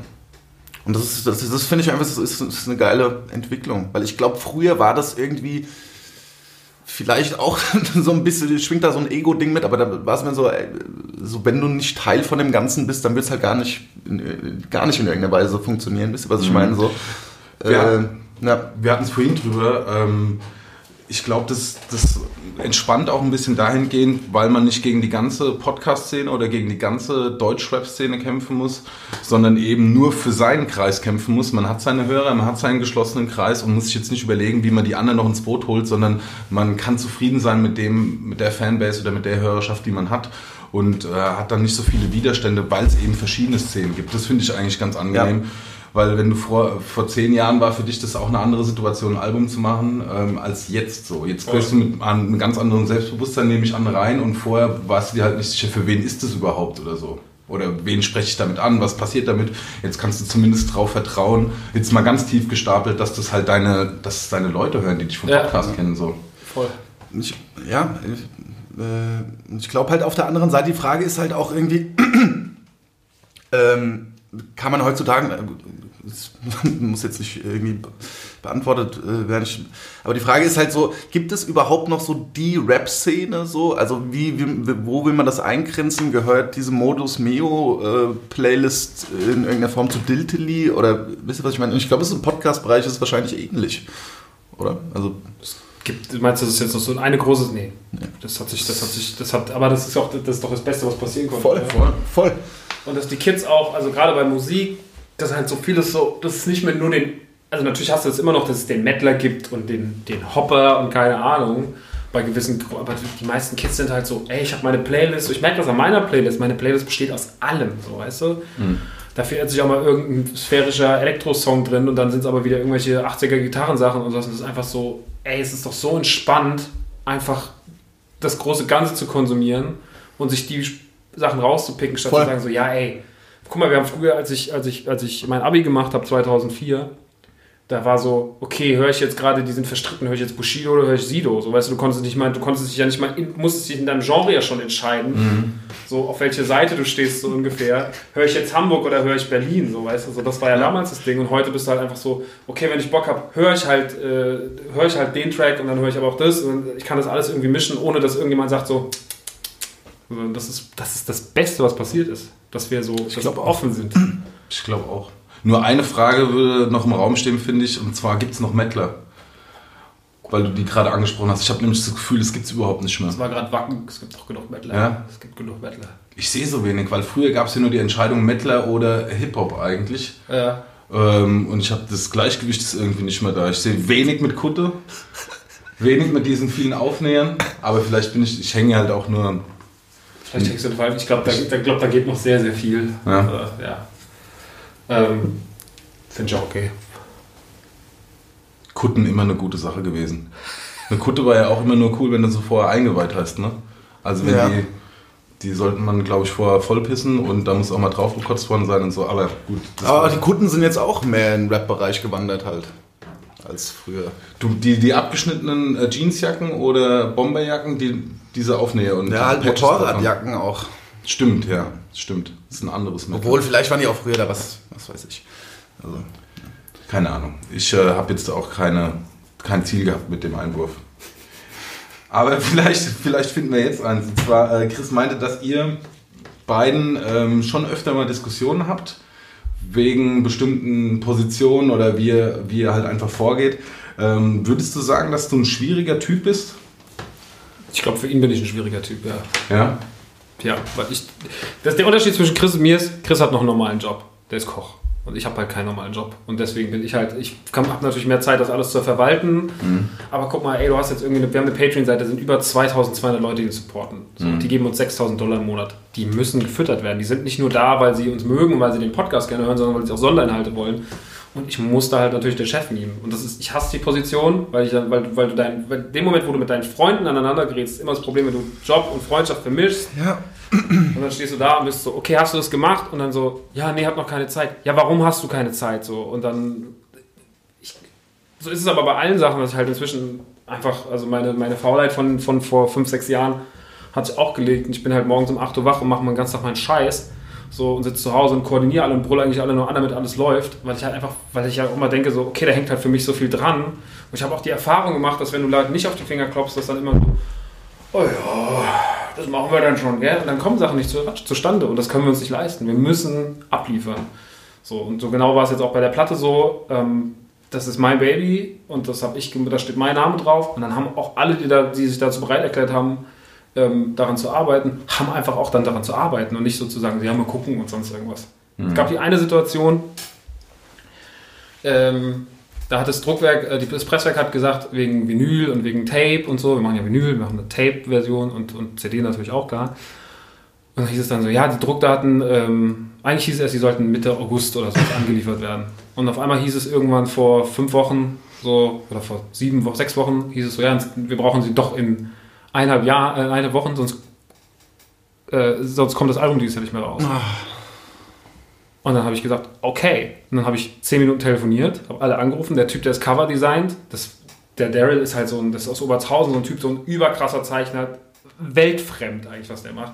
Speaker 2: Und das ist, das, das finde ich einfach, das ist, das ist eine geile Entwicklung. Weil ich glaube, früher war das irgendwie vielleicht auch so ein bisschen, schwingt da so ein Ego-Ding mit, aber da war es mir so, ey, so, wenn du nicht Teil von dem Ganzen bist, dann wird es halt gar nicht, in, gar nicht in irgendeiner Weise funktionieren. Wisst ihr, was ich meine? So,
Speaker 1: Ja.
Speaker 2: äh, ja.
Speaker 1: Wir hatten es vorhin drüber. Ähm, ich glaube, das, das entspannt auch ein bisschen dahingehend, weil man nicht gegen die ganze Podcast-Szene oder gegen die ganze Deutschrap-Szene kämpfen muss, sondern eben nur für seinen Kreis kämpfen muss. Man hat seine Hörer, man hat seinen geschlossenen Kreis und muss sich jetzt nicht überlegen, wie man die anderen noch ins Boot holt, sondern man kann zufrieden sein mit dem, mit der Fanbase oder mit der Hörerschaft, die man hat. Und äh, hat dann nicht so viele Widerstände, weil es eben verschiedene Szenen gibt. Das finde ich eigentlich ganz angenehm. Weil wenn du vor, vor zehn Jahren war für dich das auch eine andere Situation, ein Album zu machen, ähm, als jetzt so. Jetzt gehst du mit einem ganz anderen Selbstbewusstsein, nehme ich an, rein und vorher warst du dir halt nicht sicher, für wen ist das überhaupt oder so. Oder wen spreche ich damit an, was passiert damit? Jetzt kannst du zumindest drauf vertrauen, jetzt mal ganz tief gestapelt, dass das halt deine, dass es deine Leute hören, die dich vom
Speaker 3: Ja.
Speaker 1: Podcast kennen. So.
Speaker 3: Voll.
Speaker 2: Ich, ja, ich, äh, ich glaube halt auf der anderen Seite, die Frage ist halt auch irgendwie, ähm, kann man heutzutage, das muss jetzt nicht irgendwie beantwortet äh, werden, aber die Frage ist halt so, gibt es überhaupt noch so die Rap-Szene so? Also wie, wie, wo will man das eingrenzen? Gehört diese Modus Meo äh, in irgendeiner Form zu Diltily? Oder wisst ihr, was ich meine? Und Ich glaube, es ist im Podcast-Bereich ist es wahrscheinlich ähnlich. Oder? Also,
Speaker 3: Gibt, du meinst, das ist jetzt noch so eine große. Nee. Das hat sich, das hat sich, das hat, aber das ist auch das ist doch das Beste, was passieren konnte.
Speaker 2: voll,
Speaker 3: ja.
Speaker 2: voll, voll.
Speaker 3: Und dass die Kids auch, also gerade bei Musik, dass halt so vieles so, dass es nicht mehr nur den, also natürlich hast du jetzt immer noch, dass es den Mettler gibt und den, den Hopper und keine Ahnung, bei gewissen, aber die meisten Kids sind halt so, ey, ich habe meine Playlist, ich merke das an meiner Playlist, meine Playlist besteht aus allem, so, weißt du? Da fehlt sich auch mal irgendein sphärischer Elektro-Song drin und dann sind es aber wieder irgendwelche 80er Gitarrensachen und so. Und es ist einfach so, ey, es ist doch so entspannt, einfach das große Ganze zu konsumieren und sich die Sachen rauszupicken, statt
Speaker 2: Voll.
Speaker 3: zu sagen, so, ja, ey, guck mal, wir haben früher, als ich, als ich, als ich mein Abi gemacht habe, 2004, da war so, okay, höre ich jetzt gerade, die sind verstritten, höre ich jetzt Bushido oder höre ich Sido? So, weißt du, du konntest nicht mal, du konntest dich ja nicht mal, in, musstest dich in deinem Genre ja schon entscheiden, so auf welche Seite du stehst, so ungefähr. Höre ich jetzt Hamburg oder höre ich Berlin? So, weißt du, so, das war ja damals das Ding und heute bist du halt einfach so, okay, wenn ich Bock habe, höre ich halt, äh, höre ich halt den Track und dann höre ich aber auch das und ich kann das alles irgendwie mischen, ohne dass irgendjemand sagt so, so, das ist, das ist das Beste, was passiert ist, dass wir so dass
Speaker 1: glaub
Speaker 3: offen sind.
Speaker 1: Ich glaube auch. Nur eine Frage würde noch im Raum stehen, finde ich, und zwar gibt es noch Mettler? Weil du die gerade angesprochen hast. Ich habe nämlich das Gefühl, es gibt es überhaupt nicht mehr.
Speaker 3: Es war gerade Wacken, es gibt doch genug Mettler.
Speaker 1: Ja.
Speaker 3: Es gibt genug Mettler.
Speaker 1: Ich sehe so wenig, weil früher gab es ja nur die Entscheidung Mettler oder Hip-Hop eigentlich.
Speaker 3: Ja.
Speaker 1: Ähm, und ich habe das Gleichgewicht ist irgendwie nicht mehr da. Ich sehe wenig mit Kutte, wenig mit diesen vielen Aufnähern, aber vielleicht bin ich, ich hänge halt auch nur.
Speaker 3: Vielleicht denkst du falsch. Ich glaube, da, da, glaub, da geht noch sehr, sehr viel.
Speaker 1: Ja.
Speaker 3: Äh, ja. Ähm, Finde ich auch okay.
Speaker 1: Kutten immer eine gute Sache gewesen. Eine Kutte war ja auch immer nur cool, wenn du so vorher eingeweiht hast, ne? Also wenn
Speaker 2: Ja.
Speaker 1: die, die sollten man, glaube ich, vorher vollpissen und da muss auch mal drauf gekotzt worden sein und so. Aber gut.
Speaker 2: Aber die Kunden sind jetzt auch mehr in den Rap-Bereich gewandert halt. Als früher.
Speaker 1: du, die, die abgeschnittenen äh, Jeansjacken oder Bomberjacken, die, diese Aufnäher und
Speaker 2: Ja, halt Motorradjacken auch.
Speaker 1: Stimmt, ja. Stimmt. Das ist ein anderes Mittel.
Speaker 2: Obwohl, vielleicht waren die auch früher da, was, was weiß ich. Also,
Speaker 1: Keine Ahnung. Ich äh, habe jetzt auch keine, kein Ziel gehabt mit dem Einwurf. Aber vielleicht, vielleicht finden wir jetzt eins. Und zwar, äh, Chris meinte, dass ihr beiden ähm, schon öfter mal Diskussionen habt, wegen bestimmten Positionen oder wie ihr, wie ihr halt einfach vorgeht. Ähm, würdest du sagen, dass du ein schwieriger Typ bist?
Speaker 3: Ich glaube, für ihn bin ich ein schwieriger Typ, ja.
Speaker 1: Ja.
Speaker 3: Ja, weil ich. Das der Unterschied zwischen Chris und mir ist, Chris hat noch einen normalen Job. Der ist Koch. Und ich habe halt keinen normalen Job. Und deswegen bin ich halt, ich habe natürlich mehr Zeit, das alles zu verwalten. Aber guck mal, ey, du hast jetzt irgendwie, eine, wir haben eine Patreon-Seite, da sind über 2200 Leute, die uns supporten. So, Die geben uns 6000 Dollar im Monat. Die müssen gefüttert werden. Die sind nicht nur da, weil sie uns mögen und weil sie den Podcast gerne hören, sondern weil sie auch Sonderinhalte wollen. Und ich muss da halt natürlich der Chef nehmen. Und das ist, ich hasse die Position, weil ich dann, weil, weil du dein, weil dem Moment, wo du mit deinen Freunden aneinander gerätst, ist immer das Problem, wenn du Job und Freundschaft vermischst.
Speaker 2: ja.
Speaker 3: Und dann stehst du da und bist so, okay, hast du das gemacht? Und dann so, ja, nee, hab noch keine Zeit. Ja, warum hast du keine Zeit? So, und dann, ich, so ist es aber bei allen Sachen, dass ich halt inzwischen einfach, also meine, meine Faulheit von, von vor fünf, sechs Jahren hat sich auch gelegt. Und ich bin halt morgens um 8 Uhr wach und mache meinen ganzen Tag meinen Scheiß. So, und sitze zu Hause und koordiniere alle und brülle eigentlich alle nur an, damit alles läuft. Weil ich halt einfach, weil ich ja auch immer denke, so, okay, da hängt halt für mich so viel dran. Und ich habe auch die Erfahrung gemacht, dass wenn du Leuten nicht auf die Finger klopfst, dass dann immer so, oh ja, das machen wir dann schon, gell? Und dann kommen Sachen nicht zu, zustande und das können wir uns nicht leisten. Wir müssen abliefern. So, und so genau war es jetzt auch bei der Platte so. Ähm, das ist mein Baby und das habe ich, da steht mein Name drauf. Und dann haben auch alle, die, da, die sich dazu bereit erklärt haben, ähm, daran zu arbeiten, haben einfach auch dann daran zu arbeiten und nicht sozusagen, ja, mal gucken und sonst irgendwas. Es gab die eine Situation, ähm, da hat das Druckwerk, äh, das Presswerk hat gesagt, wegen Vinyl und wegen Tape und so, wir machen ja Vinyl, wir machen eine Tape-Version und, und CD natürlich auch gar. Und dann hieß es dann so, ja, die Druckdaten, ähm, eigentlich hieß es erst, die sollten Mitte August oder so angeliefert werden. Und auf einmal hieß es irgendwann vor fünf Wochen, so, oder vor sieben Wochen, sechs Wochen, hieß es so, ja, wir brauchen sie doch in eineinhalb Jahr, äh, eineinhalb Wochen, sonst, äh, sonst kommt das Album dieses Jahr nicht mehr raus. Und dann habe ich gesagt, okay. Und dann habe ich zehn Minuten telefoniert, habe alle angerufen. Der Typ, der das Cover designt, das, der Daryl ist halt so ein, das ist aus Obertshausen, so ein Typ, so ein überkrasser Zeichner, weltfremd eigentlich, was der macht.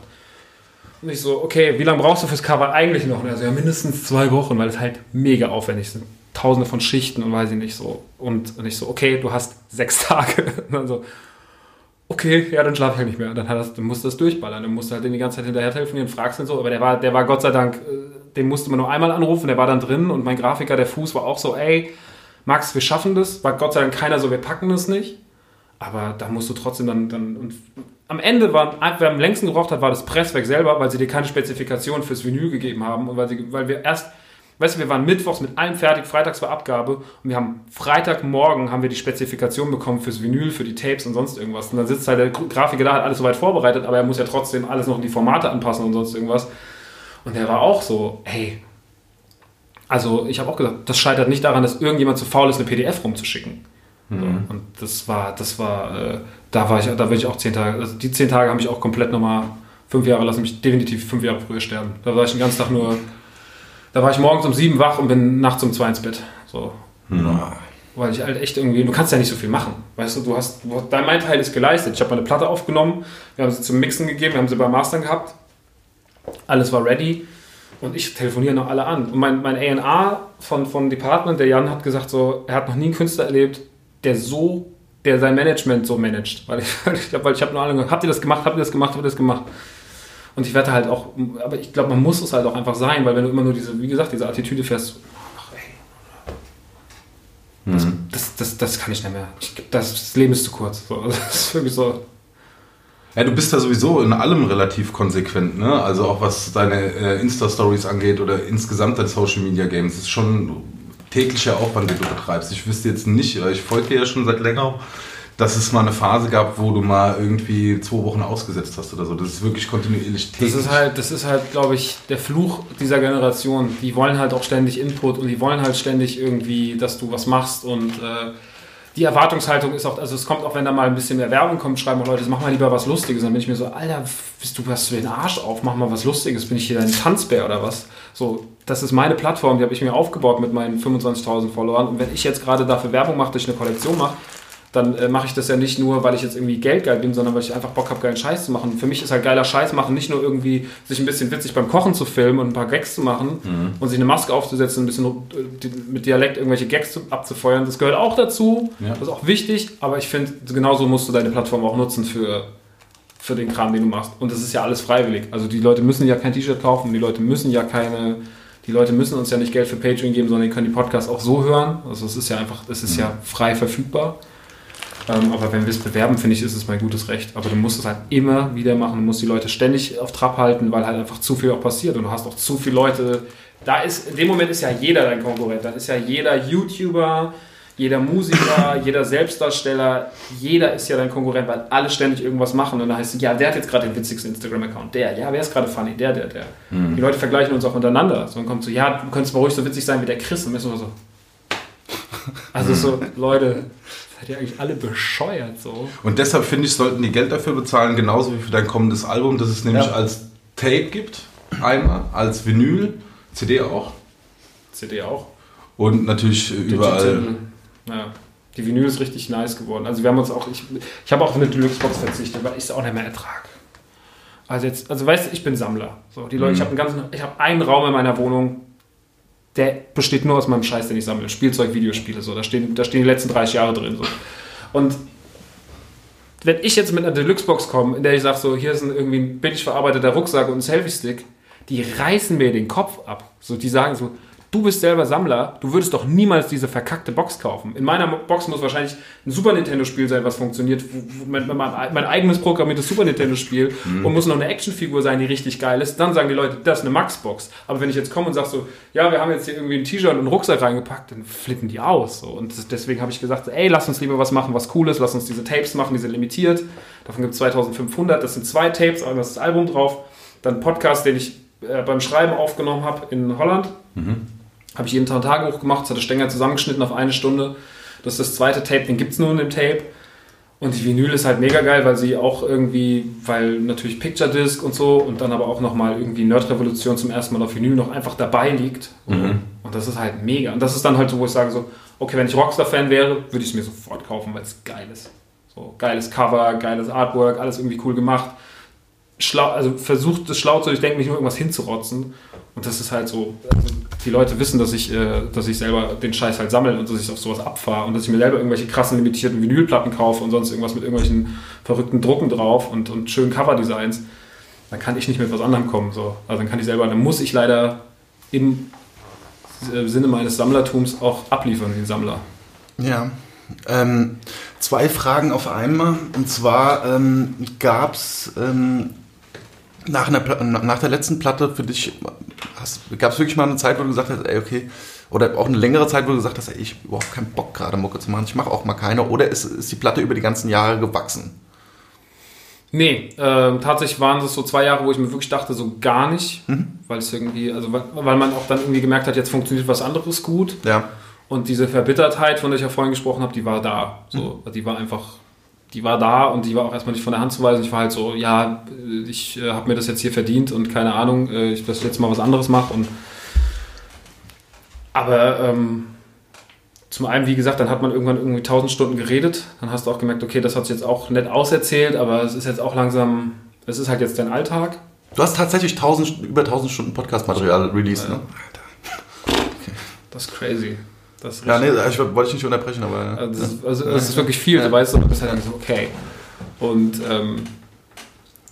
Speaker 3: Und ich so, okay, wie lange brauchst du fürs Cover eigentlich noch? Und er so, ja, mindestens zwei Wochen, weil es halt mega aufwendig sind. Tausende von Schichten und weiß ich nicht so. Und, und ich so, okay, du hast sechs Tage. Und dann so, okay, ja, dann schlafe ich halt nicht mehr. Dann, hat das, dann musst du das durchballern. Dann musst halt den die ganze Zeit hinterher telefonieren, fragst ihn so. Aber der war, der war Gott sei Dank, äh, den musste man nur einmal anrufen, der war dann drin und mein Grafiker, der Fuß, war auch so, ey, Max, wir schaffen das. War Gott sei Dank keiner so, wir packen das nicht. Aber da musst du trotzdem dann. dann und am Ende war, wer am längsten gebraucht hat, war das Presswerk selber, weil sie dir keine Spezifikation fürs Vinyl gegeben haben und weil, sie, weil wir erst, weißt du, wir waren mittwochs mit allem fertig, freitags war Abgabe und wir haben Freitagmorgen haben wir die Spezifikation bekommen fürs Vinyl, für die Tapes und sonst irgendwas. Und dann sitzt halt der Grafiker da, hat alles soweit vorbereitet, aber er muss ja trotzdem alles noch in die Formate anpassen und sonst irgendwas. Und der war auch so, hey, also ich habe auch gesagt, das scheitert nicht daran, dass irgendjemand zu faul ist, eine PDF rumzuschicken. So, und das war, das war, äh, da war ich, da bin ich auch zehn Tage, also die zehn Tage haben mich auch komplett nochmal, fünf Jahre lassen mich definitiv fünf Jahre früher sterben. Da war ich den ganzen Tag nur, da war ich morgens um sieben wach und bin nachts um zwei ins Bett. So. Weil ich halt echt irgendwie, du kannst ja nicht so viel machen. Weißt du, du hast, dein mein Teil ist geleistet. Ich habe meine Platte aufgenommen, wir haben sie zum Mixen gegeben, wir haben sie beim Mastern gehabt. Alles war ready. Und ich telefoniere noch alle an. Und mein, mein A&R von, von Department, der Jan, hat gesagt, so, er hat noch nie einen Künstler erlebt, der so, der sein Management so managt. Weil ich, ich habe hab nur alle gesagt, habt ihr das gemacht, habt ihr das gemacht, habt ihr das gemacht? Und ich werde halt auch, aber ich glaube, man muss es halt auch einfach sein, weil wenn du immer nur diese, wie gesagt, diese Attitüde fährst, ach ey, das, das, das, das kann ich nicht mehr. Ich, das, das Leben ist zu kurz. So, das ist wirklich so.
Speaker 1: Ja, du bist da sowieso in allem relativ konsequent, ne? Also auch was deine äh, Insta-Stories angeht oder insgesamt dein Social-Media-Game. Es ist schon täglicher Aufwand, den du betreibst. Ich wüsste jetzt nicht, äh, ich folge dir ja schon seit längerem, dass es mal eine Phase gab, wo du mal irgendwie zwei Wochen ausgesetzt hast oder so. Das ist wirklich kontinuierlich täglich.
Speaker 3: Das ist halt, das ist halt, glaube ich, der Fluch dieser Generation. Die wollen halt auch ständig Input und die wollen halt ständig irgendwie, dass du was machst und äh, die Erwartungshaltung ist auch, also es kommt auch, wenn da mal ein bisschen mehr Werbung kommt, schreiben auch Leute, mach mal lieber was Lustiges. Dann bin ich mir so, Alter, bist du, hast du den Arsch auf, mach mal was Lustiges, bin ich hier dein Tanzbär oder was? So, das ist meine Plattform, die habe ich mir aufgebaut mit meinen 25.000 Followern. Und wenn ich jetzt gerade dafür Werbung mache, dass ich eine Kollektion mache, dann äh, mache ich das ja nicht nur, weil ich jetzt irgendwie geldgeil bin, sondern weil ich einfach Bock habe, geilen Scheiß zu machen. Für mich ist halt geiler Scheiß machen, nicht nur irgendwie sich ein bisschen witzig beim Kochen zu filmen und ein paar Gags zu machen mhm. und sich eine Maske aufzusetzen, ein bisschen äh, mit Dialekt irgendwelche Gags abzufeuern. Das gehört auch dazu. Ja. Das ist auch wichtig, aber ich finde, genauso musst du deine Plattform auch nutzen für, für den Kram, den du machst. Und das ist ja alles freiwillig. Also die Leute müssen ja kein T-Shirt kaufen, die Leute müssen ja keine die Leute müssen uns ja nicht Geld für Patreon geben, sondern die können die Podcasts auch so hören. Also es ist ja einfach, es ist ja frei verfügbar. Ähm, aber wenn wir es bewerben, finde ich, ist es mein gutes Recht. Aber du musst es halt immer wieder machen. Du musst die Leute ständig auf Trab halten, weil halt einfach zu viel auch passiert. Und du hast auch zu viele Leute. Da ist, in dem Moment ist ja jeder dein Konkurrent. Dann ist ja jeder YouTuber, jeder Musiker, jeder Selbstdarsteller, jeder ist ja dein Konkurrent, weil alle ständig irgendwas machen. Und dann heißt es, ja, der hat jetzt gerade den witzigsten Instagram-Account. Der, ja, wer ist gerade funny? Der, der, der. Mhm. Die Leute vergleichen uns auch untereinander. So, dann kommt so, ja, du könntest mal ruhig so witzig sein wie der Chris. Und dann ist wir so. Also so, Leute, seid ihr eigentlich alle bescheuert so.
Speaker 1: Und deshalb finde ich, sollten die Geld dafür bezahlen, genauso wie für dein kommendes Album, das es nämlich ja. als Tape gibt, einmal, als Vinyl, CD auch.
Speaker 3: CD auch.
Speaker 1: Und natürlich Digital. überall.
Speaker 3: Ja. Die Vinyl ist richtig nice geworden. Also wir haben uns auch, ich, ich habe auch auf eine Deluxe-Box verzichtet, weil ich es auch nicht mehr ertrage. Also jetzt, also weißt du, ich bin Sammler. So, die Leute, mhm. ich habe einen ganzen, ich habe einen Raum in meiner Wohnung, der besteht nur aus meinem Scheiß, den ich sammle. Spielzeug, Videospiele, so. Da stehen, da stehen die letzten 30 Jahre drin. So. Und wenn ich jetzt mit einer Deluxe-Box komme, in der ich sage, so, hier ist ein irgendwie ein billig verarbeiteter Rucksack und ein Selfie-Stick, die reißen mir den Kopf ab. So, die sagen so, du bist selber Sammler, du würdest doch niemals diese verkackte Box kaufen. In meiner Box muss wahrscheinlich ein Super Nintendo-Spiel sein, was funktioniert, mein, mein, mein, eigenes programmiertes Super Nintendo-Spiel mhm. und muss noch eine Actionfigur sein, die richtig geil ist. Dann sagen die Leute, das ist eine Max-Box. Aber wenn ich jetzt komme und sage so, ja, wir haben jetzt hier irgendwie ein T-Shirt und einen Rucksack reingepackt, dann flippen die aus. So. Und deswegen habe ich gesagt, ey, lass uns lieber was machen, was cool ist, lass uns diese Tapes machen, die sind limitiert. Davon gibt es 2500, das sind zwei Tapes, einmal ist das Album drauf, dann ein Podcast, den ich äh, beim Schreiben aufgenommen habe in Holland. Mhm habe ich jeden Tag ein Tagebuch gemacht, das hatte Stenger zusammengeschnitten auf eine Stunde. Das ist das zweite Tape, den gibt es nur in dem Tape. Und die Vinyl ist halt mega geil, weil sie auch irgendwie, weil natürlich Picture Disc und so und dann aber auch nochmal irgendwie Nerd Revolution zum ersten Mal auf Vinyl noch einfach dabei liegt. Mhm. Und das ist halt mega. Und das ist dann halt so, wo ich sage so, okay, wenn ich Rockstar-Fan wäre, würde ich es mir sofort kaufen, weil es geil ist. So, geiles Cover, geiles Artwork, alles irgendwie cool gemacht. Schlau, also versucht es schlau zu, ich denke nicht nur irgendwas hinzurotzen. Und das ist halt so, also die Leute wissen, dass ich, äh, dass ich selber den Scheiß halt sammle und dass ich auf sowas abfahre und dass ich mir selber irgendwelche krassen limitierten Vinylplatten kaufe und sonst irgendwas mit irgendwelchen verrückten Drucken drauf und, und schönen Coverdesigns, dann kann ich nicht mit was anderem kommen. So. Also dann kann ich selber, dann muss ich leider im äh, Sinne meines Sammlertums auch abliefern, den Sammler.
Speaker 2: Ja. Ähm, zwei Fragen auf einmal. Und zwar ähm, gab es ähm, nach, nach der letzten Platte für dich, gab es wirklich mal eine Zeit, wo du gesagt hast, ey, okay, oder auch eine längere Zeit, wo du gesagt hast, ey, ich habe überhaupt keinen Bock gerade Mucke zu machen, ich mache auch mal keine, oder ist, ist die Platte über die ganzen Jahre gewachsen?
Speaker 3: Nee, äh, tatsächlich waren es so zwei Jahre, wo ich mir wirklich dachte, so gar nicht, mhm. weil es irgendwie, also weil, weil, man auch dann irgendwie gemerkt hat, jetzt funktioniert was anderes gut.
Speaker 2: Ja.
Speaker 3: Und diese Verbittertheit, von der ich ja vorhin gesprochen habe, die war da. So, mhm. Die war einfach die war da und die war auch erstmal nicht von der Hand zu weisen. Ich war halt so, ja, ich äh, habe mir das jetzt hier verdient und keine Ahnung, äh, ich dass jetzt mal was anderes mache. Und aber ähm, zum einen, wie gesagt, dann hat man irgendwann irgendwie tausend Stunden geredet. Dann hast du auch gemerkt, okay, das hat sich jetzt auch nett auserzählt, aber es ist jetzt auch langsam, es ist halt jetzt dein Alltag.
Speaker 2: Du hast tatsächlich 1000, über 1000 Stunden Podcast-Material released, ja. ne?
Speaker 3: Alter. Okay. Das ist crazy. Das
Speaker 2: ja, nee, ich wollte ich nicht unterbrechen, aber.
Speaker 3: Also, das, ist, also, das ist wirklich viel, ja. du weißt, du bist halt so, okay. Und ähm,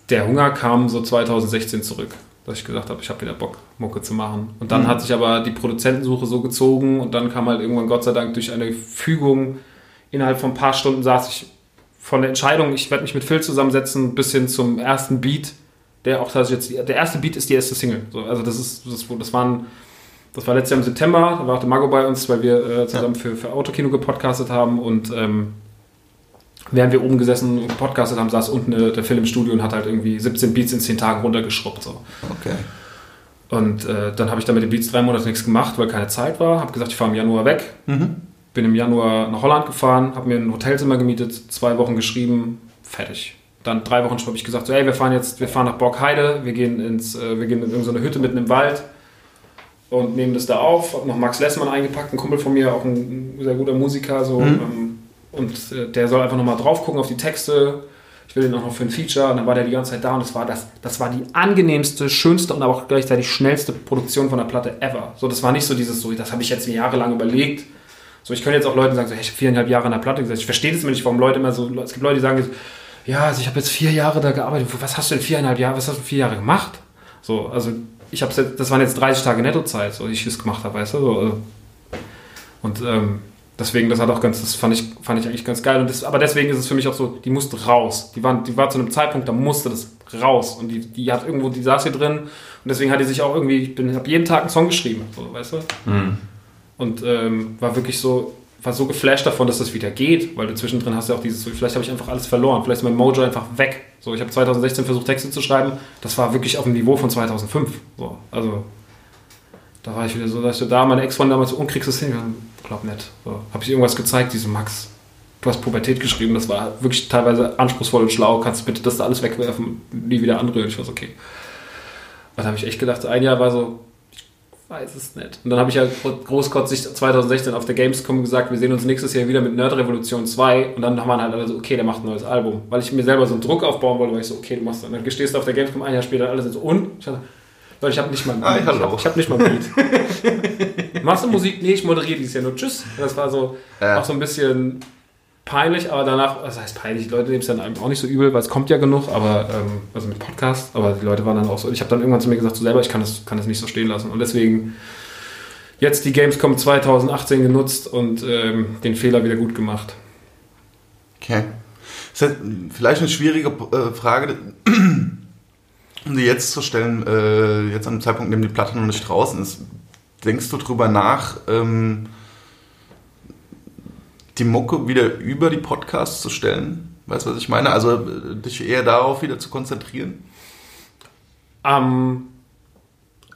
Speaker 3: der Hunger kam so 2016 zurück, dass ich gesagt habe, ich habe wieder Bock, Mucke zu machen. Und dann mhm. hat sich aber die Produzentensuche so gezogen und dann kam halt irgendwann, Gott sei Dank, durch eine Fügung, innerhalb von ein paar Stunden saß ich von der Entscheidung, ich werde mich mit Phil zusammensetzen, bis hin zum ersten Beat, der auch tatsächlich jetzt, der erste Beat ist die erste Single. So, also das ist, das, das waren das war letztes Jahr im September, da war auch der Mago bei uns, weil wir äh, zusammen ja. für, für Autokino gepodcastet haben und ähm, während wir oben gesessen und gepodcastet haben, saß unten äh, der Film im Studio und hat halt irgendwie 17 Beats in 10 Tagen runtergeschrubbt. So.
Speaker 2: Okay.
Speaker 3: Und äh, dann habe ich da mit den Beats drei Monate nichts gemacht, weil keine Zeit war. Habe gesagt, ich fahre im Januar weg. Mhm. bin im Januar nach Holland gefahren, habe mir ein Hotelzimmer gemietet, zwei Wochen geschrieben, fertig. Dann drei Wochen habe ich gesagt, so, ey, wir fahren jetzt, wir fahren nach Borgheide, wir gehen ins, äh, wir gehen in irgendeine Hütte mitten im Wald und nehmen das da auf. Hab noch Max Lessmann eingepackt, ein Kumpel von mir, auch ein sehr guter Musiker, so.
Speaker 2: Mhm.
Speaker 3: Ähm, und äh, der soll einfach nochmal drauf gucken auf die Texte. Ich will den auch noch für ein Feature. Und dann war der die ganze Zeit da und das war das, das war die angenehmste, schönste und aber auch gleichzeitig schnellste Produktion von der Platte ever. So, das war nicht so dieses, so, das habe ich jetzt jahrelang überlegt. So, ich könnte jetzt auch Leuten sagen, so, hey, ich habe viereinhalb Jahre an der Platte gesetzt. Ich verstehe das immer nicht, warum Leute immer so, es gibt Leute, die sagen, ja, also ich habe jetzt vier Jahre da gearbeitet. Was hast du in viereinhalb Jahre, was hast du in vier Jahre gemacht? So, also ich habe das waren jetzt 30 Tage Nettozeit, so ich es gemacht habe, weißt du? So, also. und ähm, deswegen, das hat auch ganz, das fand ich, fand ich eigentlich ganz geil. Und das, aber deswegen ist es für mich auch so, die musste raus. Die, waren, die war zu einem Zeitpunkt, da musste das raus. Und die, die hat irgendwo, die saß hier drin und deswegen hat die sich auch irgendwie, ich bin, habe jeden Tag einen Song geschrieben, so, weißt du? Und ähm, war wirklich so, war so geflasht davon, dass das wieder geht, weil du zwischendrin hast ja auch dieses, vielleicht habe ich einfach alles verloren, vielleicht ist mein Mojo einfach weg. So, ich habe 2016 versucht, Texte zu schreiben, das war wirklich auf dem Niveau von 2005. So, also, da war ich wieder so, dass ich da meine Ex-Freundin damals so, und kriegst du es hin? Glaub nicht. So, habe ich irgendwas gezeigt, diese Max, du hast Pubertät geschrieben, das war wirklich teilweise anspruchsvoll und schlau, kannst du bitte das da alles wegwerfen, nie wieder anrühren. Ich war so, okay. Und dann habe ich echt gedacht, ein Jahr war so, weiß es nicht. Und dann habe ich ja großkotzig 2016 auf der Gamescom gesagt, wir sehen uns nächstes Jahr wieder mit Nerd Revolution 2 und dann haben wir halt alle so, okay, der macht ein neues Album. Weil ich mir selber so einen Druck aufbauen wollte, weil ich so, okay, du machst dann. Dann gestehst du auf der Gamescom ein Jahr später, alle sind so, und? Ich dachte, Leute, ich habe nicht mal ein
Speaker 2: Hi,
Speaker 3: Beat.
Speaker 2: hallo.
Speaker 3: Ich habe hab nicht mal ein Beat. Machst du Musik? Nee, ich moderiere dieses Jahr nur. Tschüss. Das war so
Speaker 2: Ja.
Speaker 3: auch so ein bisschen peinlich, aber danach, was heißt peinlich, die Leute nehmen es dann auch nicht so übel, weil es kommt ja genug, aber ähm, also mit Podcast, aber die Leute waren dann auch so, ich habe dann irgendwann zu mir gesagt, so selber, ich kann das, kann das nicht so stehen lassen und deswegen jetzt die Gamescom 2018 genutzt und ähm, den Fehler wieder gut gemacht.
Speaker 2: Okay. Das ist halt vielleicht eine schwierige äh, Frage, um die jetzt zu stellen, äh, jetzt an dem Zeitpunkt, in dem die Platte noch nicht draußen ist. Denkst du drüber nach, ähm, die Mucke wieder über die Podcasts zu stellen? Weißt du, was ich meine? Also äh, dich eher darauf wieder zu konzentrieren?
Speaker 3: Ähm,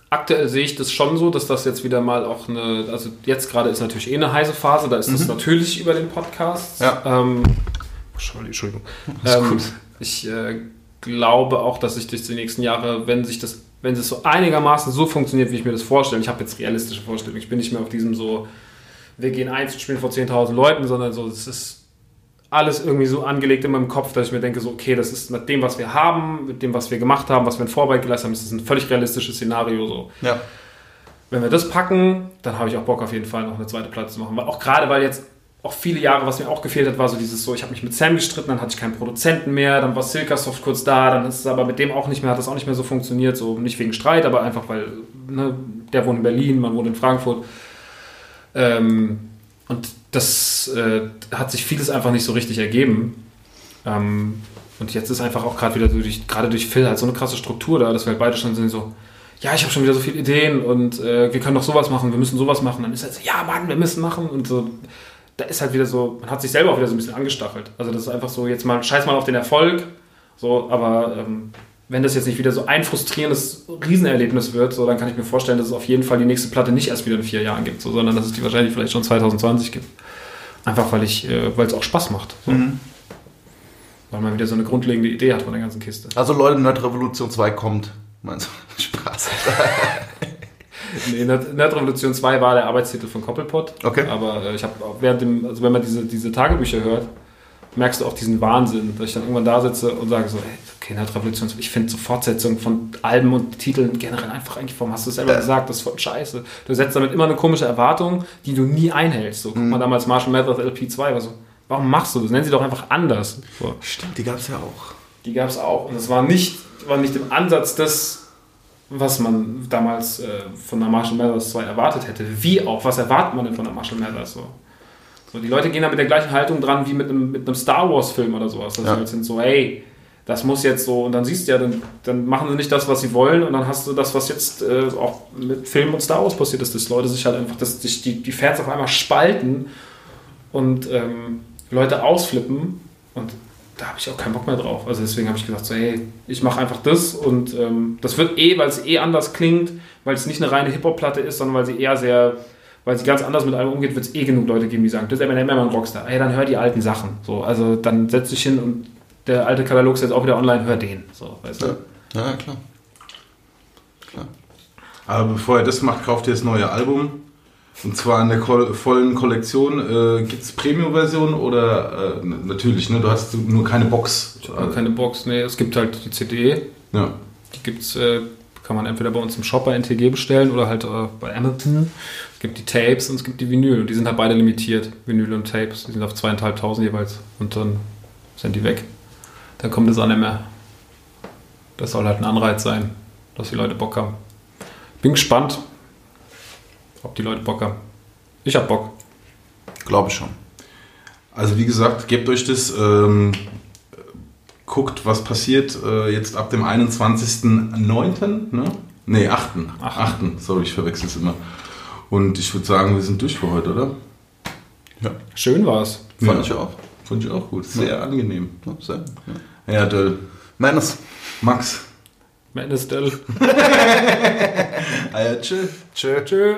Speaker 3: aktuell sehe ich das schon so, dass das jetzt wieder mal auch eine, also jetzt gerade ist natürlich eh eine heiße Phase, da ist das natürlich über den Podcast.
Speaker 2: Ja.
Speaker 3: Ähm, Entschuldigung.
Speaker 2: Alles
Speaker 3: Ähm,
Speaker 2: gut.
Speaker 3: ich äh, glaube auch, dass sich durch die nächsten Jahre, wenn sich das, wenn es so einigermaßen so funktioniert, wie ich mir das vorstelle, ich habe jetzt realistische Vorstellungen, ich bin nicht mehr auf diesem so, wir gehen eins und spielen vor 10.000 Leuten, sondern so, es ist alles irgendwie so angelegt in meinem Kopf, dass ich mir denke, so, okay, das ist mit dem, was wir haben, mit dem, was wir gemacht haben, was wir in Vorarbeit geleistet haben, ist das ein völlig realistisches Szenario so.
Speaker 2: Ja.
Speaker 3: Wenn wir das packen, dann habe ich auch Bock auf jeden Fall noch eine zweite Platte zu machen. Auch gerade, weil jetzt auch viele Jahre, was mir auch gefehlt hat, war so dieses so, ich habe mich mit Sam gestritten, dann hatte ich keinen Produzenten mehr, dann war Silkasoft kurz da, dann ist es aber mit dem auch nicht mehr, hat das auch nicht mehr so funktioniert, so nicht wegen Streit, aber einfach weil, ne, der wohnt in Berlin, man wohnt in Frankfurt. Ähm, und das äh, hat sich vieles einfach nicht so richtig ergeben. Ähm, und jetzt ist einfach auch gerade wieder so durch, gerade durch Phil halt so eine krasse Struktur da, dass wir halt beide schon sind so, ja, ich habe schon wieder so viele Ideen und äh, wir können doch sowas machen, wir müssen sowas machen. Dann ist halt so, ja, Mann, wir müssen machen und so. Da ist halt wieder so, man hat sich selber auch wieder so ein bisschen angestachelt. Also das ist einfach so, jetzt mal, scheiß mal auf den Erfolg, so, aber ähm, wenn das jetzt nicht wieder so ein frustrierendes Riesenerlebnis wird, so, dann kann ich mir vorstellen, dass es auf jeden Fall die nächste Platte nicht erst wieder in vier Jahren gibt, so, sondern dass es die wahrscheinlich vielleicht schon 2020 gibt. Einfach weil ich, äh, weil es auch Spaß macht. So.
Speaker 2: Mhm.
Speaker 3: Weil man wieder so eine grundlegende Idee hat von der ganzen Kiste.
Speaker 2: Also Leute, Nerd Revolution 2 kommt. Meinst du? Spaß.
Speaker 3: Nee, Nerd Nerd Revolution 2 war der Arbeitstitel von Koppelpot.
Speaker 2: Okay.
Speaker 3: Aber äh, ich habe während dem, also wenn man diese, diese Tagebücher hört, merkst du auch diesen Wahnsinn, dass ich dann irgendwann da sitze und sage so, ey, okay, Nerd Revolution 2, ich finde so Fortsetzungen von Alben und Titeln generell einfach eigentlich, warum hast du es selber gesagt, das ist voll scheiße. Du setzt damit immer eine komische Erwartung, die du nie einhältst. So, guck mal damals Marshall Mathers LP2, war so, warum machst du das? Nennen sie doch einfach anders. So.
Speaker 2: Stimmt, die gab es ja auch.
Speaker 3: Die gab es auch. Und es war nicht, war nicht im Ansatz des, was man damals äh, von der Marshall Mathers 2 erwartet hätte. Wie auch? Was erwartet man denn von der Marshall Mathers? So? So, die Leute gehen da mit der gleichen Haltung dran wie mit einem, mit einem Star Wars-Film oder sowas. Dass
Speaker 2: Ja.
Speaker 3: halt sind so, hey, das muss jetzt so, und dann siehst du ja, dann, dann machen sie nicht das, was sie wollen, und dann hast du das, was jetzt äh, auch mit Film und Star Wars passiert ist, dass Leute sich halt einfach, dass sich die, die Fans auf einmal spalten und ähm, Leute ausflippen und da habe ich auch keinen Bock mehr drauf. Also deswegen habe ich gesagt, so, hey, ich mache einfach das und ähm, das wird eh, weil es eh anders klingt, weil es nicht eine reine Hip-Hop-Platte ist, sondern weil sie eher sehr weil sie ganz anders mit allem umgeht, wird es eh genug Leute geben, die sagen, das ist Eminem immer ein Rockstar. Ey, dann hör die alten Sachen. So, also dann setz dich hin und der alte Katalog ist jetzt auch wieder online, hör den. So, weißt du?
Speaker 2: Ja, ja klar. klar.
Speaker 1: Aber bevor ihr das macht, kauft ihr das neue Album. Und zwar in der vollen Kollektion. Äh, Gibt es Premium-Version oder äh, natürlich, ne? Du hast nur keine Box.
Speaker 3: Äh, keine Box, nee, es gibt halt die CD.
Speaker 1: Ja.
Speaker 3: Die gibt's, äh, kann man entweder bei uns im Shop bei NTG bestellen oder halt äh, bei Amazon. Es gibt die Tapes und es gibt die Vinyl. Und die sind halt beide limitiert, Vinyl und Tapes. Die sind auf zweieinhalbtausend jeweils. Und dann sind die weg. Dann kommt es auch nicht mehr. Das soll halt ein Anreiz sein, dass die Leute Bock haben. Bin gespannt, ob die Leute Bock haben. Ich hab Bock.
Speaker 2: Glaube ich schon.
Speaker 1: Also wie gesagt, gebt euch das, ähm, guckt, was passiert äh, jetzt ab dem 21.09., ne? Ne, 8. 8. 8. Sorry, ich verwechsel es immer. Und ich würde sagen, wir sind durch für heute, oder?
Speaker 2: Ja.
Speaker 3: Schön war's.
Speaker 2: Fand
Speaker 1: Ja.
Speaker 2: ich auch.
Speaker 1: Fand ich auch gut. Sehr angenehm.
Speaker 2: Ja, sehr, ja.
Speaker 1: Ja, Döll.
Speaker 2: Meines.
Speaker 1: Max.
Speaker 3: Madness Dell.
Speaker 1: Ah ja, tschüss.
Speaker 2: Tschö.
Speaker 3: Tschö.